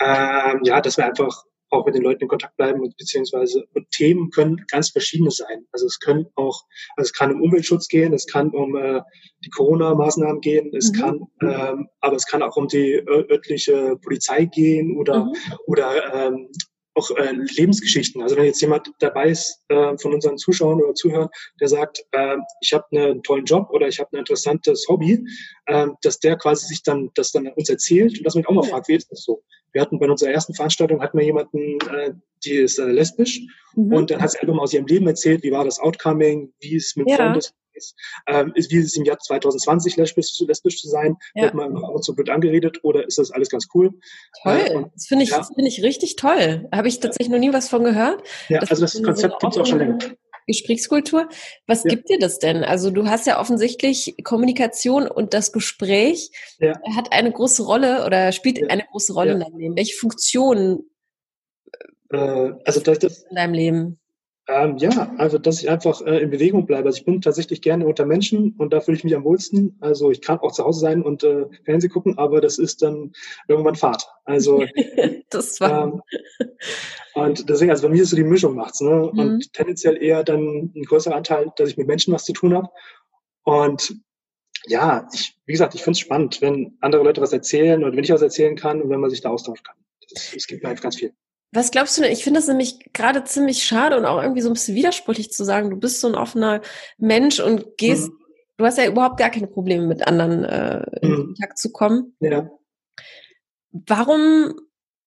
S2: Ähm, ja, dass wir einfach auch mit den Leuten in Kontakt bleiben und beziehungsweise und Themen können ganz verschiedene sein. Also es können auch, also es kann um Umweltschutz gehen, es kann um äh, die Corona-Maßnahmen gehen, es mhm. kann, ähm, aber es kann auch um die örtliche Polizei gehen oder mhm. oder ähm, auch äh, Lebensgeschichten. Also wenn jetzt jemand dabei ist äh, von unseren Zuschauern oder Zuhörern, der sagt, äh, ich habe einen tollen Job oder ich habe ein interessantes Hobby, äh, dass der quasi sich dann das dann uns erzählt und dass man auch mal fragt, wie ist das so? Wir hatten bei unserer ersten Veranstaltung hatten wir jemanden, äh, die ist äh, lesbisch mhm. und dann hat sie einfach mal aus ihrem Leben erzählt, wie war das Outcoming, wie es mit ja. Freunden ist, ähm, ist, wie ist es im Jahr 2020 lesbisch, lesbisch zu sein, ja. wird man auch so blöd angeredet oder ist das alles ganz cool?
S1: Toll, äh, und, das finde ich, ja. finde ich richtig toll. Habe ich tatsächlich noch nie was von gehört.
S2: Ja, das also das Konzept gibt es auch schon länger.
S1: Gesprächskultur. Was ja. gibt dir das denn? Also du hast ja offensichtlich Kommunikation und das Gespräch ja. hat eine große Rolle oder spielt ja. eine große Rolle in deinem Leben. Welche Funktionen
S2: äh, also das,
S1: in deinem Leben?
S2: Ähm, ja, also dass ich einfach äh, in Bewegung bleibe. Also ich bin tatsächlich gerne unter Menschen und da fühle ich mich am wohlsten. Also ich kann auch zu Hause sein und äh, Fernsehen gucken, aber das ist dann irgendwann Fahrt. Also
S1: das war. Ähm,
S2: und deswegen, also bei mir ist so die Mischung macht's, ne? Mhm. Und tendenziell eher dann ein größerer Anteil, dass ich mit Menschen was zu tun habe. Und ja, ich, wie gesagt, ich finde es spannend, wenn andere Leute was erzählen oder wenn ich was erzählen kann und wenn man sich da austauschen kann. Es gibt mir einfach ganz viel.
S1: Was glaubst du denn? Ich finde das nämlich gerade ziemlich schade und auch irgendwie so ein bisschen widersprüchlich zu sagen, du bist so ein offener Mensch und gehst, mhm. du hast ja überhaupt gar keine Probleme mit anderen äh, in mhm. Kontakt zu kommen.
S2: Ja.
S1: Warum,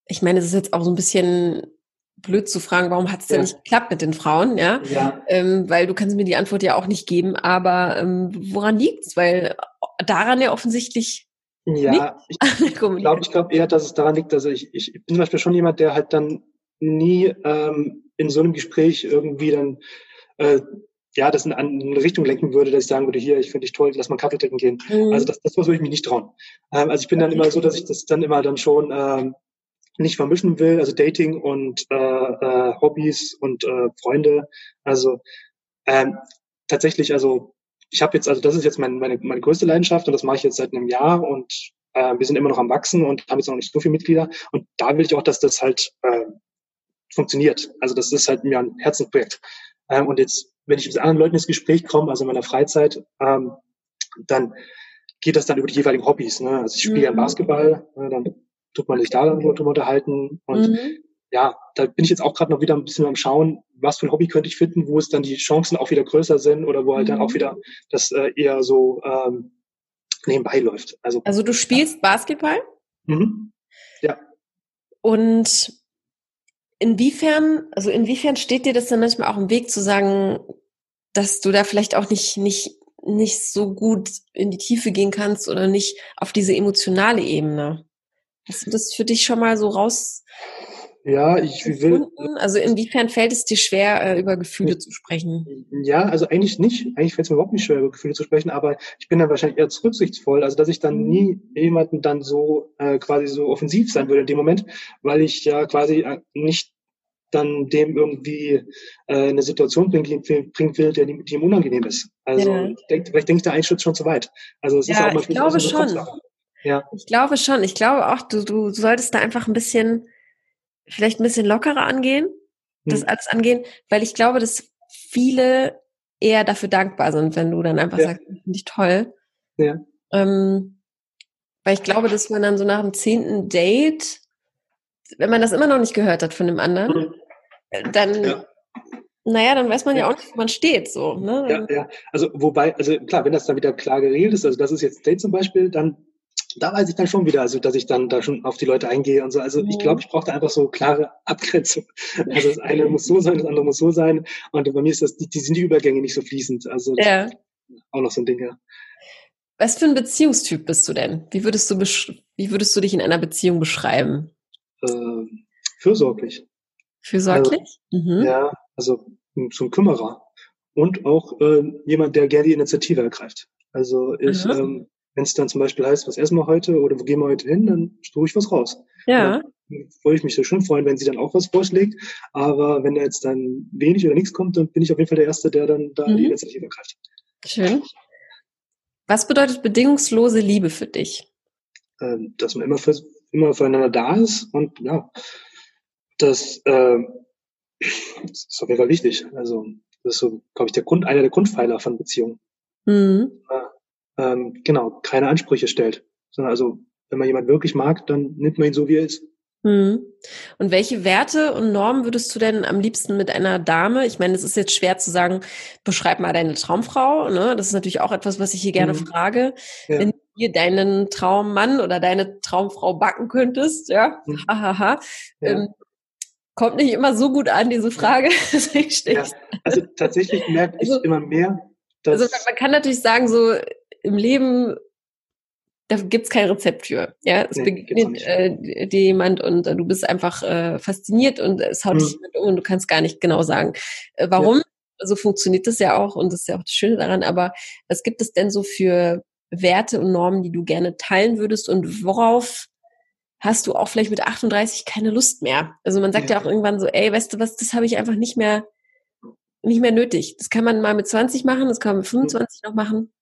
S1: ich meine, es ist jetzt auch so ein bisschen blöd zu fragen, warum hat es denn ja. nicht geklappt mit den Frauen, ja?
S2: ja.
S1: Ähm, weil du kannst mir die Antwort ja auch nicht geben, aber ähm, woran liegt's? Weil daran ja offensichtlich
S2: ja, ich glaube ich glaub eher, dass es daran liegt, also ich, ich bin zum Beispiel schon jemand, der halt dann nie ähm, in so einem Gespräch irgendwie dann äh, ja, das in eine Richtung lenken würde, dass ich sagen würde, hier, ich finde dich toll, lass mal Kaffee trinken gehen. Mhm. Also das, das würde ich mich nicht trauen. Ähm, also ich bin dann immer so, dass ich das dann immer dann schon ähm, nicht vermischen will, also Dating und äh, äh, Hobbys und äh, Freunde. Also ähm, tatsächlich, also ich habe jetzt, also das ist jetzt mein, meine, meine größte Leidenschaft und das mache ich jetzt seit einem Jahr und äh, wir sind immer noch am Wachsen und haben jetzt noch nicht so viele Mitglieder. Und da will ich auch, dass das halt äh, funktioniert. Also das ist halt mir ein Herzensprojekt. Ähm, und jetzt, wenn ich mit anderen Leuten ins Gespräch komme, also in meiner Freizeit, ähm, dann geht das dann über die jeweiligen Hobbys. Ne? Also ich spiele ja mhm. Basketball, äh, dann tut man sich da dann drüber unterhalten und mhm ja, da bin ich jetzt auch gerade noch wieder ein bisschen am Schauen, was für ein Hobby könnte ich finden, wo es dann die Chancen auch wieder größer sind oder wo halt mhm. dann auch mhm. wieder das äh, eher so ähm, nebenbei läuft. Also,
S1: also du spielst ja. Basketball?
S2: Mhm. Ja.
S1: Und inwiefern, also inwiefern steht dir das dann manchmal auch im Weg zu sagen, dass du da vielleicht auch nicht, nicht, nicht so gut in die Tiefe gehen kannst oder nicht auf diese emotionale Ebene? Hast du das für dich schon mal so raus
S2: ja, ich will.
S1: Also inwiefern fällt es dir schwer, äh, über Gefühle zu sprechen?
S2: Ja, also eigentlich nicht. Eigentlich fällt es mir überhaupt nicht schwer, über Gefühle zu sprechen, aber ich bin dann wahrscheinlich eher rücksichtsvoll, also dass ich dann mhm. nie jemanden dann so äh, quasi so offensiv sein würde in dem Moment, weil ich ja quasi äh, nicht dann dem irgendwie äh, eine Situation bringen, bringen will, der die, die ihm unangenehm ist. Also ja. denk, vielleicht denke ich da einen Schritt schon zu weit. Also es
S1: ja,
S2: ist auch
S1: mal ich glaube schon.
S2: Ja.
S1: Ich glaube schon. Ich glaube auch, du, du solltest da einfach ein bisschen vielleicht ein bisschen lockerer angehen, das hm. alles angehen, weil ich glaube, dass viele eher dafür dankbar sind, wenn du dann einfach ja. sagst, finde ich toll.
S2: Ja.
S1: Ähm, weil ich glaube, dass man dann so nach dem zehnten Date, wenn man das immer noch nicht gehört hat von dem anderen, mhm. dann, ja. naja, dann weiß man ja. ja, auch nicht, wo man steht, so, ne?
S2: Ja, ja. Also, wobei, also klar, wenn das dann wieder klar geregelt ist, also das ist jetzt Date zum Beispiel, dann da weiß ich dann schon wieder, also dass ich dann da schon auf die Leute eingehe und so. Also ich glaube, ich brauche da einfach so klare Abgrenzung. Also das eine muss so sein, das andere muss so sein. Und bei mir ist das, die, die sind die Übergänge nicht so fließend. Also
S1: ja.
S2: auch noch so ein Ding, ja.
S1: Was für ein Beziehungstyp bist du denn? Wie würdest du, wie würdest du dich in einer Beziehung beschreiben?
S2: Äh, fürsorglich.
S1: Fürsorglich?
S2: Also, mhm. Ja, also so ein Kümmerer. Und auch äh, jemand, der gerne die Initiative ergreift. Also ich, mhm. ähm, wenn es dann zum Beispiel heißt, was essen wir heute oder wo gehen wir heute hin, dann tue ich was raus.
S1: Ja.
S2: Würde ich mich so schon freuen, wenn sie dann auch was vorschlägt. Aber wenn da jetzt dann wenig oder nichts kommt, dann bin ich auf jeden Fall der Erste, der dann da mhm. die Initiative ergreift.
S1: Schön. Was bedeutet bedingungslose Liebe für dich?
S2: Ähm, dass man immer, für, immer füreinander da ist und ja, das, äh, das ist auf jeden Fall wichtig. Also das ist so, glaube ich, der Grund, einer der Grundpfeiler von Beziehungen.
S1: Mhm.
S2: Ähm, genau, keine Ansprüche stellt. Sondern also, wenn man jemand wirklich mag, dann nimmt man ihn so, wie er ist.
S1: Mhm. Und welche Werte und Normen würdest du denn am liebsten mit einer Dame? Ich meine, es ist jetzt schwer zu sagen, beschreib mal deine Traumfrau. Ne? Das ist natürlich auch etwas, was ich hier gerne mhm. frage. Ja. Wenn du hier deinen Traummann oder deine Traumfrau backen könntest, ja, mhm. hahaha. Ja. Ähm, kommt nicht immer so gut an, diese Frage.
S2: ja, also tatsächlich merke ich also, immer mehr,
S1: dass... Also man kann natürlich sagen, so im Leben da gibt's kein Rezept für. Ja, es nee, begegnet äh, dir jemand und äh, du bist einfach äh, fasziniert und es haut hm. dich mit um und du kannst gar nicht genau sagen, äh, warum. Ja. So funktioniert das ja auch und das ist ja auch das Schöne daran. Aber was gibt es denn so für Werte und Normen, die du gerne teilen würdest und worauf hast du auch vielleicht mit 38 keine Lust mehr? Also man sagt ja, ja auch irgendwann so, ey, weißt du was, das habe ich einfach nicht mehr nicht mehr nötig. Das kann man mal mit 20 machen, das kann man mit 25 hm. noch machen.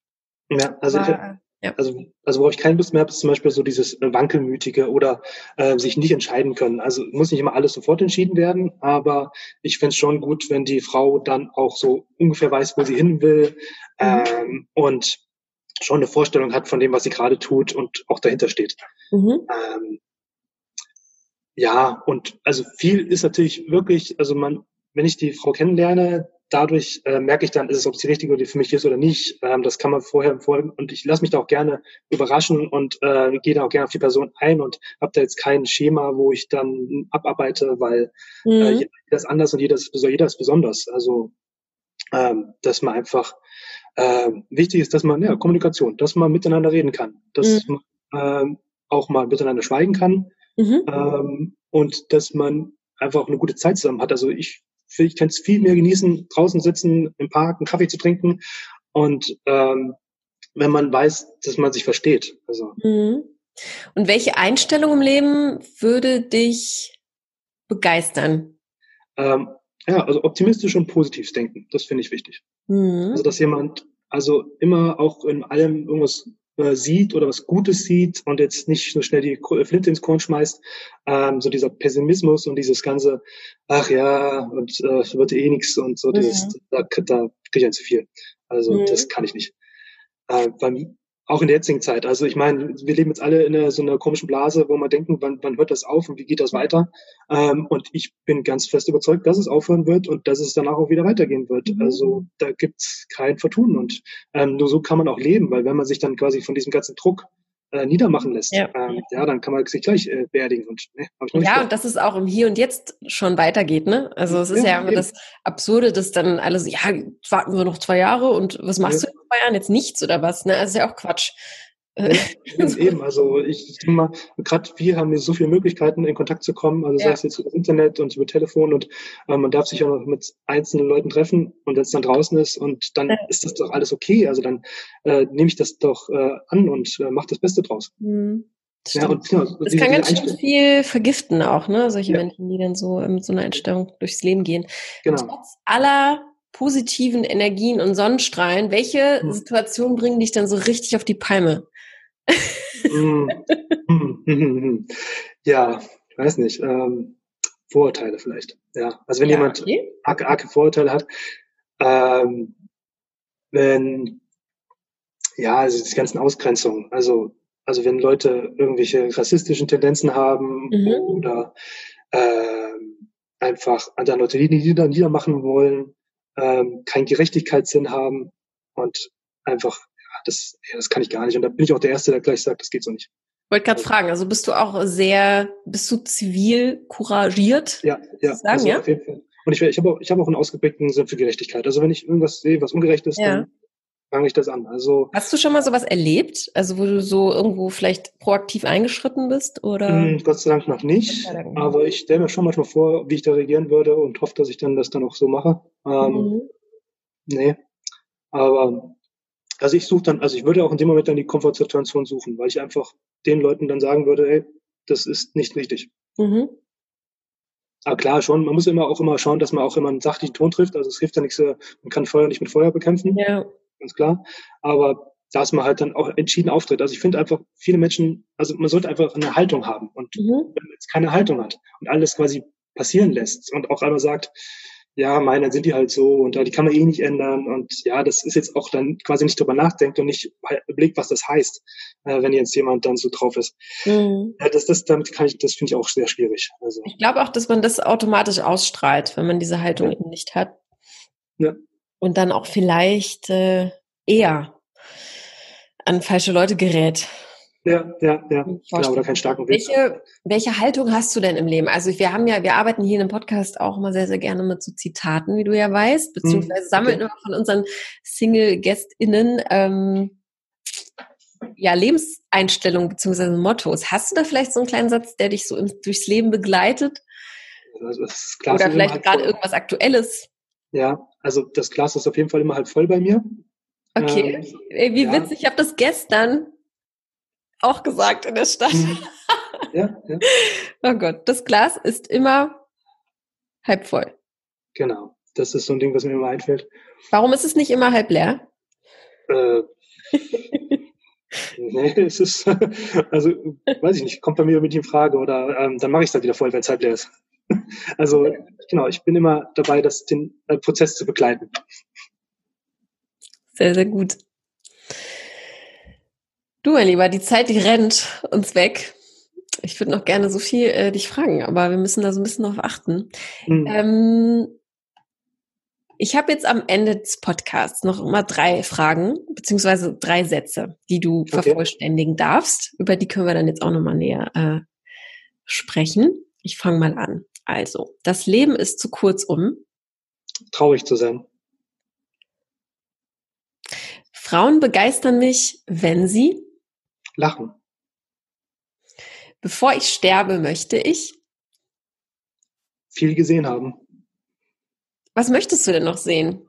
S2: Ja, also Aber, ich, ja. Also, also worauf ich keine Lust mehr habe, ist zum Beispiel so dieses äh, Wankelmütige oder äh, sich nicht entscheiden können. Also muss nicht immer alles sofort entschieden werden, aber ich fände es schon gut, wenn die Frau dann auch so ungefähr weiß, wo sie hin will mhm. ähm, und schon eine Vorstellung hat von dem, was sie gerade tut und auch dahinter steht. Mhm. Ähm, ja, und also viel ist natürlich wirklich, also man, wenn ich die Frau kennenlerne, dadurch äh, merke ich dann, ist es, ob es die richtige die für mich ist oder nicht. Ähm, das kann man vorher vorher und ich lasse mich da auch gerne überraschen und äh, gehe da auch gerne auf die Person ein und habe da jetzt kein Schema, wo ich dann abarbeite, weil äh, mhm. äh, jeder ist anders und jeder ist, jeder ist besonders. Also ähm, dass man einfach äh, wichtig ist, dass man ja Kommunikation, dass man miteinander reden kann, dass mhm. man äh, auch mal miteinander schweigen kann mhm. ähm, und dass man einfach eine gute Zeit zusammen hat. Also ich ich kann es viel mehr genießen, draußen sitzen, im Park einen Kaffee zu trinken und ähm, wenn man weiß, dass man sich versteht. Also.
S1: Mhm. Und welche Einstellung im Leben würde dich begeistern?
S2: Ähm, ja, also optimistisch und positiv denken, das finde ich wichtig. Mhm. Also dass jemand also immer auch in allem irgendwas äh, sieht oder was Gutes sieht und jetzt nicht so schnell die Flinte ins Korn schmeißt, ähm, so dieser Pessimismus und dieses ganze, ach ja, und äh, wird eh nichts und so, mhm. dieses, da, da kriege ich ein zu viel. Also mhm. das kann ich nicht. Äh, weil auch in der jetzigen Zeit. Also ich meine, wir leben jetzt alle in einer, so einer komischen Blase, wo man denken, wann, wann hört das auf und wie geht das weiter? Ähm, und ich bin ganz fest überzeugt, dass es aufhören wird und dass es danach auch wieder weitergehen wird. Mhm. Also da gibt's kein Vertun und ähm, nur so kann man auch leben, weil wenn man sich dann quasi von diesem ganzen Druck äh, niedermachen lässt, ja. Ähm, ja, dann kann man sich gleich äh, beerdigen. Und,
S1: ne, ja, und dass es auch im Hier und Jetzt schon weitergeht, ne? Also es ist ja, ja immer das Absurde, dass dann alle so, ja, warten wir noch zwei Jahre und was machst ja. du in zwei Jahren? Jetzt nichts oder was? Ne? Das ist ja auch Quatsch.
S2: Ja, eben, also ich denke mal, gerade wir haben hier so viele Möglichkeiten, in Kontakt zu kommen, also ja. sei es jetzt über Internet und über Telefon und äh, man darf sich auch noch mit einzelnen Leuten treffen und wenn es dann draußen ist und dann ja. ist das doch alles okay. Also dann äh, nehme ich das doch äh, an und äh, mache das Beste draus. Mhm.
S1: Ja, und, ja, das kann ganz schön viel vergiften auch, ne? Solche ja. Menschen, die dann so mit so einer Einstellung durchs Leben gehen. Genau. Trotz aller positiven Energien und Sonnenstrahlen, welche hm. Situationen bringen dich dann so richtig auf die Palme?
S2: ja, ich weiß nicht. Ähm, Vorurteile vielleicht. Ja, also wenn ja, jemand okay. arge, arge Vorurteile hat, ähm, wenn ja, also die ganzen Ausgrenzungen, also also wenn Leute irgendwelche rassistischen Tendenzen haben mhm. oder ähm, einfach andere Leute nieder, niedermachen wollen, ähm, keinen Gerechtigkeitssinn haben und einfach das, ja, das kann ich gar nicht. Und da bin ich auch der Erste, der gleich sagt, das geht so nicht.
S1: Wollte gerade fragen, also bist du auch sehr, bist du zivil couragiert?
S2: Ja, ja, sagen, also ja? auf jeden Fall. Und ich, ich habe auch, ich hab auch einen ausgeprägten Sinn für Gerechtigkeit. Also wenn ich irgendwas sehe, was ungerecht ist, ja. dann fange ich das an. Also
S1: hast du schon mal sowas erlebt, also wo du so irgendwo vielleicht proaktiv eingeschritten bist oder?
S2: Hm, Gott sei Dank noch nicht. Aber ich stelle mir schon manchmal vor, wie ich da reagieren würde und hoffe, dass ich dann das dann auch so mache. Ähm, mhm. Nee, aber also ich suche dann, also ich würde auch in dem Moment dann die Komfortsituation suchen, weil ich einfach den Leuten dann sagen würde, hey, das ist nicht richtig. Mhm. Aber klar, schon, man muss immer auch immer schauen, dass man auch immer einen sachlichen Ton trifft. Also es hilft ja nichts, man kann Feuer nicht mit Feuer bekämpfen. Ja. Ganz klar. Aber dass man halt dann auch entschieden auftritt. Also ich finde einfach, viele Menschen, also man sollte einfach eine Haltung haben. Und mhm. wenn man jetzt keine Haltung hat und alles quasi passieren lässt und auch einmal sagt, ja, meine sind die halt so und die kann man eh nicht ändern. Und ja, das ist jetzt auch dann quasi nicht drüber nachdenkt und nicht überlegt, was das heißt, äh, wenn jetzt jemand dann so drauf ist. Mhm. Ja, das, das, damit kann ich, das finde ich auch sehr schwierig.
S1: Also. Ich glaube auch, dass man das automatisch ausstrahlt, wenn man diese Haltung ja. eben nicht hat. Ja. Und dann auch vielleicht äh, eher an falsche Leute gerät.
S2: Ja, ja, ja. Genau, oder keinen starken
S1: Weg. Welche, welche Haltung hast du denn im Leben? Also wir haben ja, wir arbeiten hier in einem Podcast auch immer sehr, sehr gerne mit so Zitaten, wie du ja weißt, beziehungsweise hm, sammeln immer von unseren Single-GästInnen ähm, ja, Lebenseinstellungen beziehungsweise Mottos. Hast du da vielleicht so einen kleinen Satz, der dich so im, durchs Leben begleitet? Also Oder vielleicht gerade irgendwas Aktuelles?
S2: Ja, also das Glas ist auf jeden Fall immer halb voll bei mir.
S1: Okay, ähm, wie ja. witzig. Ich habe das gestern auch gesagt in der Stadt. Mhm. Ja, ja. oh Gott, das Glas ist immer halb voll.
S2: Genau, das ist so ein Ding, was mir immer einfällt.
S1: Warum ist es nicht immer halb leer? Äh,
S2: nee, es ist, also, weiß ich nicht, kommt bei mir mit in Frage oder ähm, dann mache ich es dann wieder voll, wenn es halb leer ist. Also, genau, ich bin immer dabei, das, den äh, Prozess zu begleiten.
S1: Sehr, sehr gut. Du, mein Lieber, die Zeit, die rennt uns weg. Ich würde noch gerne so viel äh, dich fragen, aber wir müssen da so ein bisschen drauf achten. Mhm. Ähm, ich habe jetzt am Ende des Podcasts noch immer drei Fragen, beziehungsweise drei Sätze, die du okay. vervollständigen darfst. Über die können wir dann jetzt auch nochmal näher äh, sprechen. Ich fange mal an. Also, das Leben ist zu kurz, um
S2: traurig zu sein.
S1: Frauen begeistern mich, wenn sie
S2: Lachen.
S1: Bevor ich sterbe, möchte ich
S2: viel gesehen haben.
S1: Was möchtest du denn noch sehen?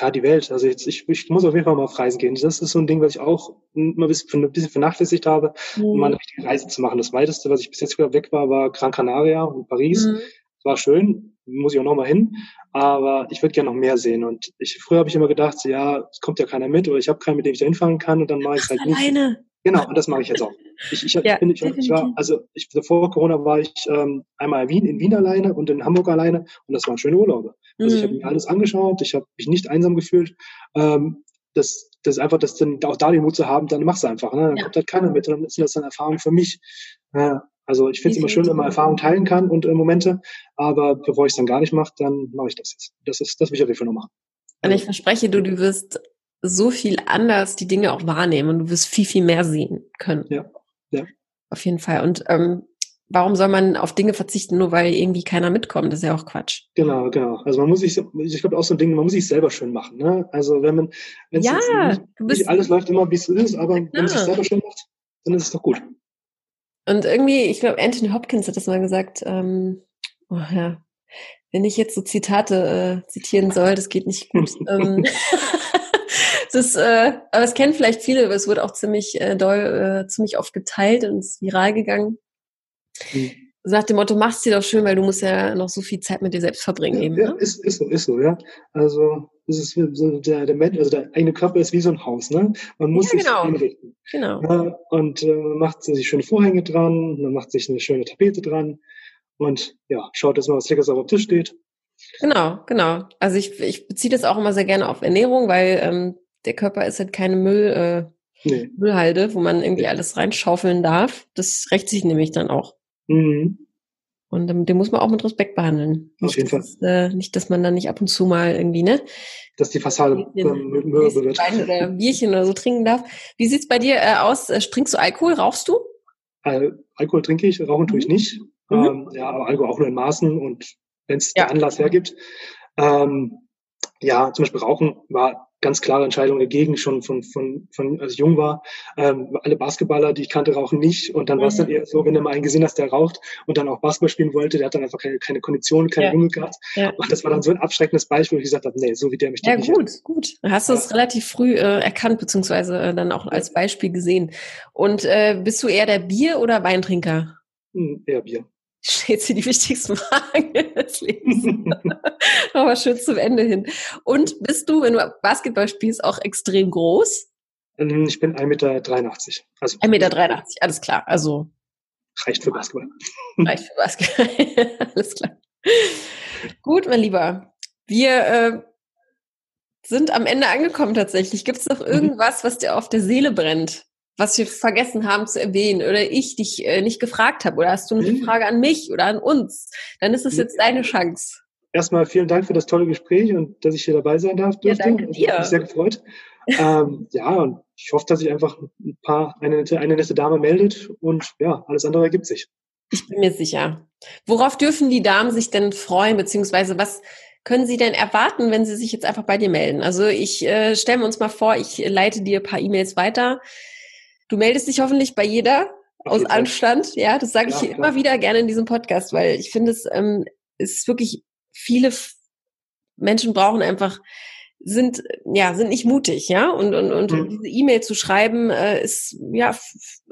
S2: Ja, die Welt. Also jetzt, ich, ich muss auf jeden Fall mal auf Reisen gehen. Das ist so ein Ding, was ich auch immer ein bisschen, ein bisschen vernachlässigt habe, mhm. um mal eine richtige Reise zu machen. Das weiteste, was ich bis jetzt weg war, war Gran Canaria und Paris. Mhm. Das war schön, muss ich auch noch mal hin. Aber ich würde gerne noch mehr sehen. Und ich, früher habe ich immer gedacht, ja, es kommt ja keiner mit oder ich habe keinen, mit dem ich da hinfahren kann und dann mache ich es halt
S1: alleine.
S2: nicht. Genau, und das mache ich jetzt auch. Ich, ich, ja, bin, ich, ich war, also ich, vor Corona war ich ähm, einmal in Wien, in Wien alleine und in Hamburg alleine und das waren schöne Urlaube. Also mhm. ich habe mir alles angeschaut, ich habe mich nicht einsam gefühlt. Ähm, das, das ist einfach, das dann auch da den Mut zu haben, dann machst du einfach. Ne? Dann ja. kommt halt keiner mit und dann sind das dann Erfahrungen für mich. Äh, also ich finde es immer schön, wenn man Erfahrungen teilen kann und äh, Momente, aber bevor ich es dann gar nicht mache, dann mache ich das jetzt. Das ist, das will ich auf jeden Fall noch machen.
S1: Und ich verspreche, du, du wirst so viel anders die Dinge auch wahrnehmen und du wirst viel, viel mehr sehen können.
S2: Ja, ja.
S1: Auf jeden Fall. Und ähm, warum soll man auf Dinge verzichten, nur weil irgendwie keiner mitkommt? Das ist ja auch Quatsch.
S2: Genau, genau. Also man muss sich, ich glaube auch so ein Ding, man muss sich selber schön machen. Ne? Also wenn man, wenn
S1: ja,
S2: nicht, nicht alles läuft immer, wie es ist, aber ja. wenn man sich selber schön macht, dann ist es doch gut.
S1: Und irgendwie, ich glaube, Anthony Hopkins hat das mal gesagt, ähm, oh ja, wenn ich jetzt so Zitate äh, zitieren soll, das geht nicht gut. ähm, das, äh, aber es kennen vielleicht viele, aber es wurde auch ziemlich äh, doll, äh, ziemlich oft geteilt und ist viral gegangen. Mhm. Nach dem Motto, mach's dir doch schön, weil du musst ja noch so viel Zeit mit dir selbst verbringen
S2: ja,
S1: eben.
S2: Ja, ne? ist, ist so, ist so, ja. Also das ist so der, der Mensch, also der eigene Körper ist wie so ein Haus, ne? Man muss ja, sich genau. einrichten.
S1: Genau.
S2: Ja, und äh, man macht sich schöne Vorhänge dran, man macht sich eine schöne Tapete dran und ja, schaut, dass mal was Leckeres auf dem Tisch steht.
S1: Genau, genau. Also ich, ich beziehe das auch immer sehr gerne auf Ernährung, weil ähm, der Körper ist halt keine Müll, äh, nee. Müllhalde, wo man irgendwie alles reinschaufeln darf. Das rächt sich nämlich dann auch. Mhm. Und ähm, den muss man auch mit Respekt behandeln.
S2: Auf nicht, jeden Fall.
S1: Dass, äh, nicht, dass man dann nicht ab und zu mal irgendwie, ne?
S2: Dass die Fassade
S1: mit Müll wird. Wein oder Bierchen oder so trinken darf. Wie sieht's bei dir äh, aus? Äh, trinkst du Alkohol? Rauchst du?
S2: Al Alkohol trinke ich, rauchen tue ich mhm. nicht. Mhm. Ähm, ja, aber Alkohol auch nur in Maßen und wenn es ja. der Anlass hergibt. Ähm, ja, zum Beispiel Rauchen war ganz klare Entscheidung dagegen, schon von, von, von als ich jung war. Ähm, alle Basketballer, die ich kannte, rauchen nicht. Und dann mhm. war es dann eher so, wenn du mal einen gesehen hast, der raucht und dann auch Basketball spielen wollte, der hat dann einfach keine, keine Kondition, keine ja. Lunge gehabt. Ja. Und das war dann so ein abschreckendes Beispiel, wo ich gesagt habe, nee, so wie der mich
S1: Ja, gut, nicht gut. Hast du es relativ früh äh, erkannt, beziehungsweise äh, dann auch als Beispiel gesehen. Und äh, bist du eher der Bier- oder Weintrinker?
S2: Hm, eher Bier
S1: stellt sie die wichtigsten Fragen des Lebens. Aber schön zum Ende hin. Und bist du, wenn du Basketball spielst, auch extrem groß?
S2: Ähm, ich bin 1,83 Meter.
S1: Also 1,83 Meter, alles klar. Also
S2: reicht für Basketball.
S1: Reicht für Basketball. alles klar. Gut, mein Lieber. Wir äh, sind am Ende angekommen tatsächlich. Gibt es noch mhm. irgendwas, was dir auf der Seele brennt? Was wir vergessen haben zu erwähnen oder ich dich äh, nicht gefragt habe oder hast du eine mhm. Frage an mich oder an uns, dann ist es jetzt deine Chance.
S2: Erstmal vielen Dank für das tolle Gespräch und dass ich hier dabei sein darf.
S1: Durfte. Ja, danke dir. Ich
S2: mich sehr gefreut. ähm, ja, und ich hoffe, dass sich einfach ein paar, eine nette, eine nette Dame meldet und ja, alles andere ergibt sich.
S1: Ich bin mir sicher. Worauf dürfen die Damen sich denn freuen, beziehungsweise was können sie denn erwarten, wenn sie sich jetzt einfach bei dir melden? Also ich äh, stelle uns mal vor, ich leite dir ein paar E-Mails weiter. Du meldest dich hoffentlich bei jeder aus Anstand. Ja, das sage ich ja, immer wieder gerne in diesem Podcast, weil ich finde, es ähm, ist wirklich viele Menschen brauchen einfach sind ja sind nicht mutig, ja und und und mhm. diese E-Mail zu schreiben äh, ist ja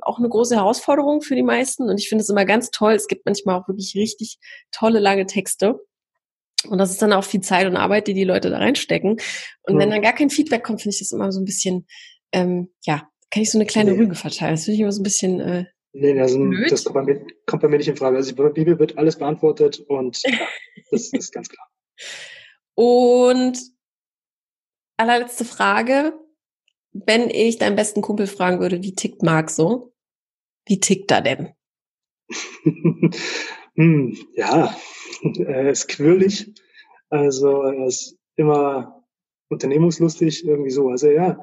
S1: auch eine große Herausforderung für die meisten und ich finde es immer ganz toll. Es gibt manchmal auch wirklich richtig tolle lange Texte. Und das ist dann auch viel Zeit und Arbeit, die die Leute da reinstecken. Und mhm. wenn dann gar kein Feedback kommt, finde ich das immer so ein bisschen, ähm, ja, kann ich so eine kleine nee. Rüge verteilen. Das finde ich immer so ein bisschen. Äh,
S2: nee, also, das kommt bei, mir, kommt bei mir nicht in Frage. Also bei der Bibel wird alles beantwortet und ja, das ist ganz klar.
S1: Und allerletzte Frage. Wenn ich deinen besten Kumpel fragen würde, wie tickt Marc so? Wie tickt er denn?
S2: hm, ja, er ist quirlig. Also er ist immer unternehmungslustig, irgendwie so. Also ja,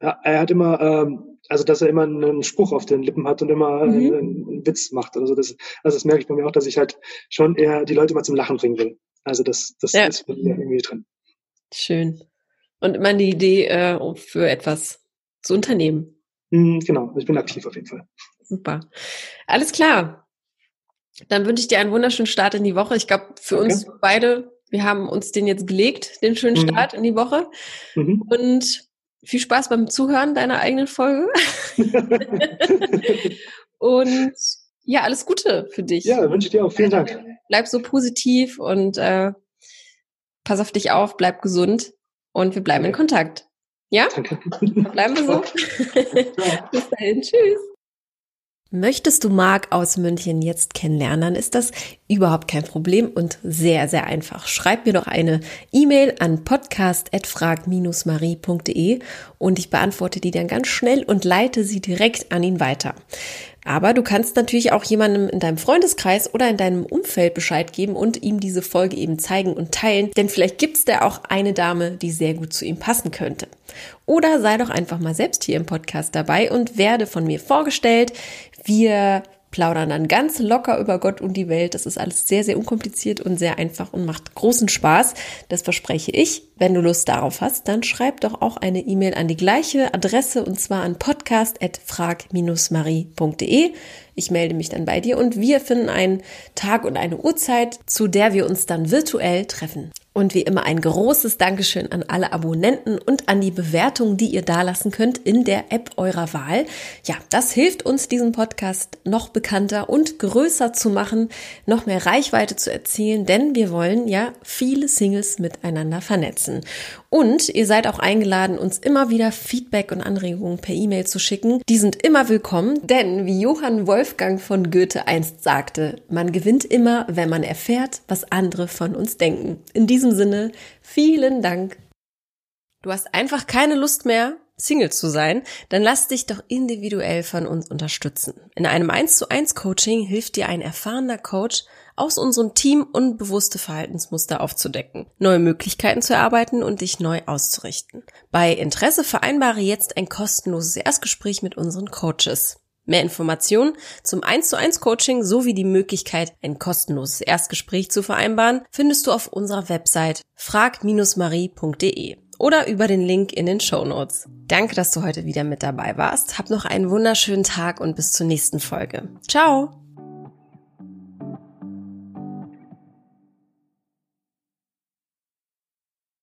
S2: ja, er hat immer, ähm, also dass er immer einen Spruch auf den Lippen hat und immer mhm. einen, einen, Witz macht. Also das, also das merke ich bei mir auch, dass ich halt schon eher die Leute mal zum Lachen bringen will. Also das, das ja. ist bei mir irgendwie drin.
S1: Schön. Und immer die Idee, äh, für etwas zu unternehmen.
S2: Mhm, genau, ich bin aktiv auf jeden Fall.
S1: Super. Alles klar. Dann wünsche ich dir einen wunderschönen Start in die Woche. Ich glaube, für okay. uns beide, wir haben uns den jetzt gelegt, den schönen mhm. Start mhm. in die Woche. Mhm. Und viel Spaß beim Zuhören deiner eigenen Folge. und ja, alles Gute für dich.
S2: Ja, wünsche ich dir auch. Vielen Dank.
S1: Bleib so positiv und äh, pass auf dich auf, bleib gesund und wir bleiben in Kontakt. Ja? Danke. Bleiben wir so. Bis dahin. Tschüss. Möchtest du Marc aus München jetzt kennenlernen, dann ist das überhaupt kein Problem und sehr, sehr einfach. Schreib mir doch eine E-Mail an podcast.frag-marie.de und ich beantworte die dann ganz schnell und leite sie direkt an ihn weiter. Aber du kannst natürlich auch jemandem in deinem Freundeskreis oder in deinem Umfeld Bescheid geben und ihm diese Folge eben zeigen und teilen, denn vielleicht gibt's da auch eine Dame, die sehr gut zu ihm passen könnte. Oder sei doch einfach mal selbst hier im Podcast dabei und werde von mir vorgestellt. Wir plaudern dann ganz locker über Gott und die Welt. Das ist alles sehr, sehr unkompliziert und sehr einfach und macht großen Spaß. Das verspreche ich. Wenn du Lust darauf hast, dann schreib doch auch eine E-Mail an die gleiche Adresse und zwar an podcast.frag-marie.de. Ich melde mich dann bei dir und wir finden einen Tag und eine Uhrzeit, zu der wir uns dann virtuell treffen. Und wie immer ein großes Dankeschön an alle Abonnenten und an die Bewertungen, die ihr dalassen könnt in der App eurer Wahl. Ja, das hilft uns, diesen Podcast noch bekannter und größer zu machen, noch mehr Reichweite zu erzielen, denn wir wollen ja viele Singles miteinander vernetzen. Und ihr seid auch eingeladen, uns immer wieder Feedback und Anregungen per E-Mail zu schicken. Die sind immer willkommen, denn wie Johann Wolfgang von Goethe einst sagte, man gewinnt immer, wenn man erfährt, was andere von uns denken. In diesem Sinne, vielen Dank. Du hast einfach keine Lust mehr, Single zu sein, dann lass dich doch individuell von uns unterstützen. In einem 1 zu 1 Coaching hilft dir ein erfahrener Coach, aus unserem Team unbewusste Verhaltensmuster aufzudecken, neue Möglichkeiten zu erarbeiten und dich neu auszurichten. Bei Interesse vereinbare jetzt ein kostenloses Erstgespräch mit unseren Coaches. Mehr Informationen zum 1 zu 1 Coaching sowie die Möglichkeit, ein kostenloses Erstgespräch zu vereinbaren, findest du auf unserer Website frag-marie.de oder über den Link in den Show Notes. Danke, dass du heute wieder mit dabei warst. Hab noch einen wunderschönen Tag und bis zur nächsten Folge. Ciao!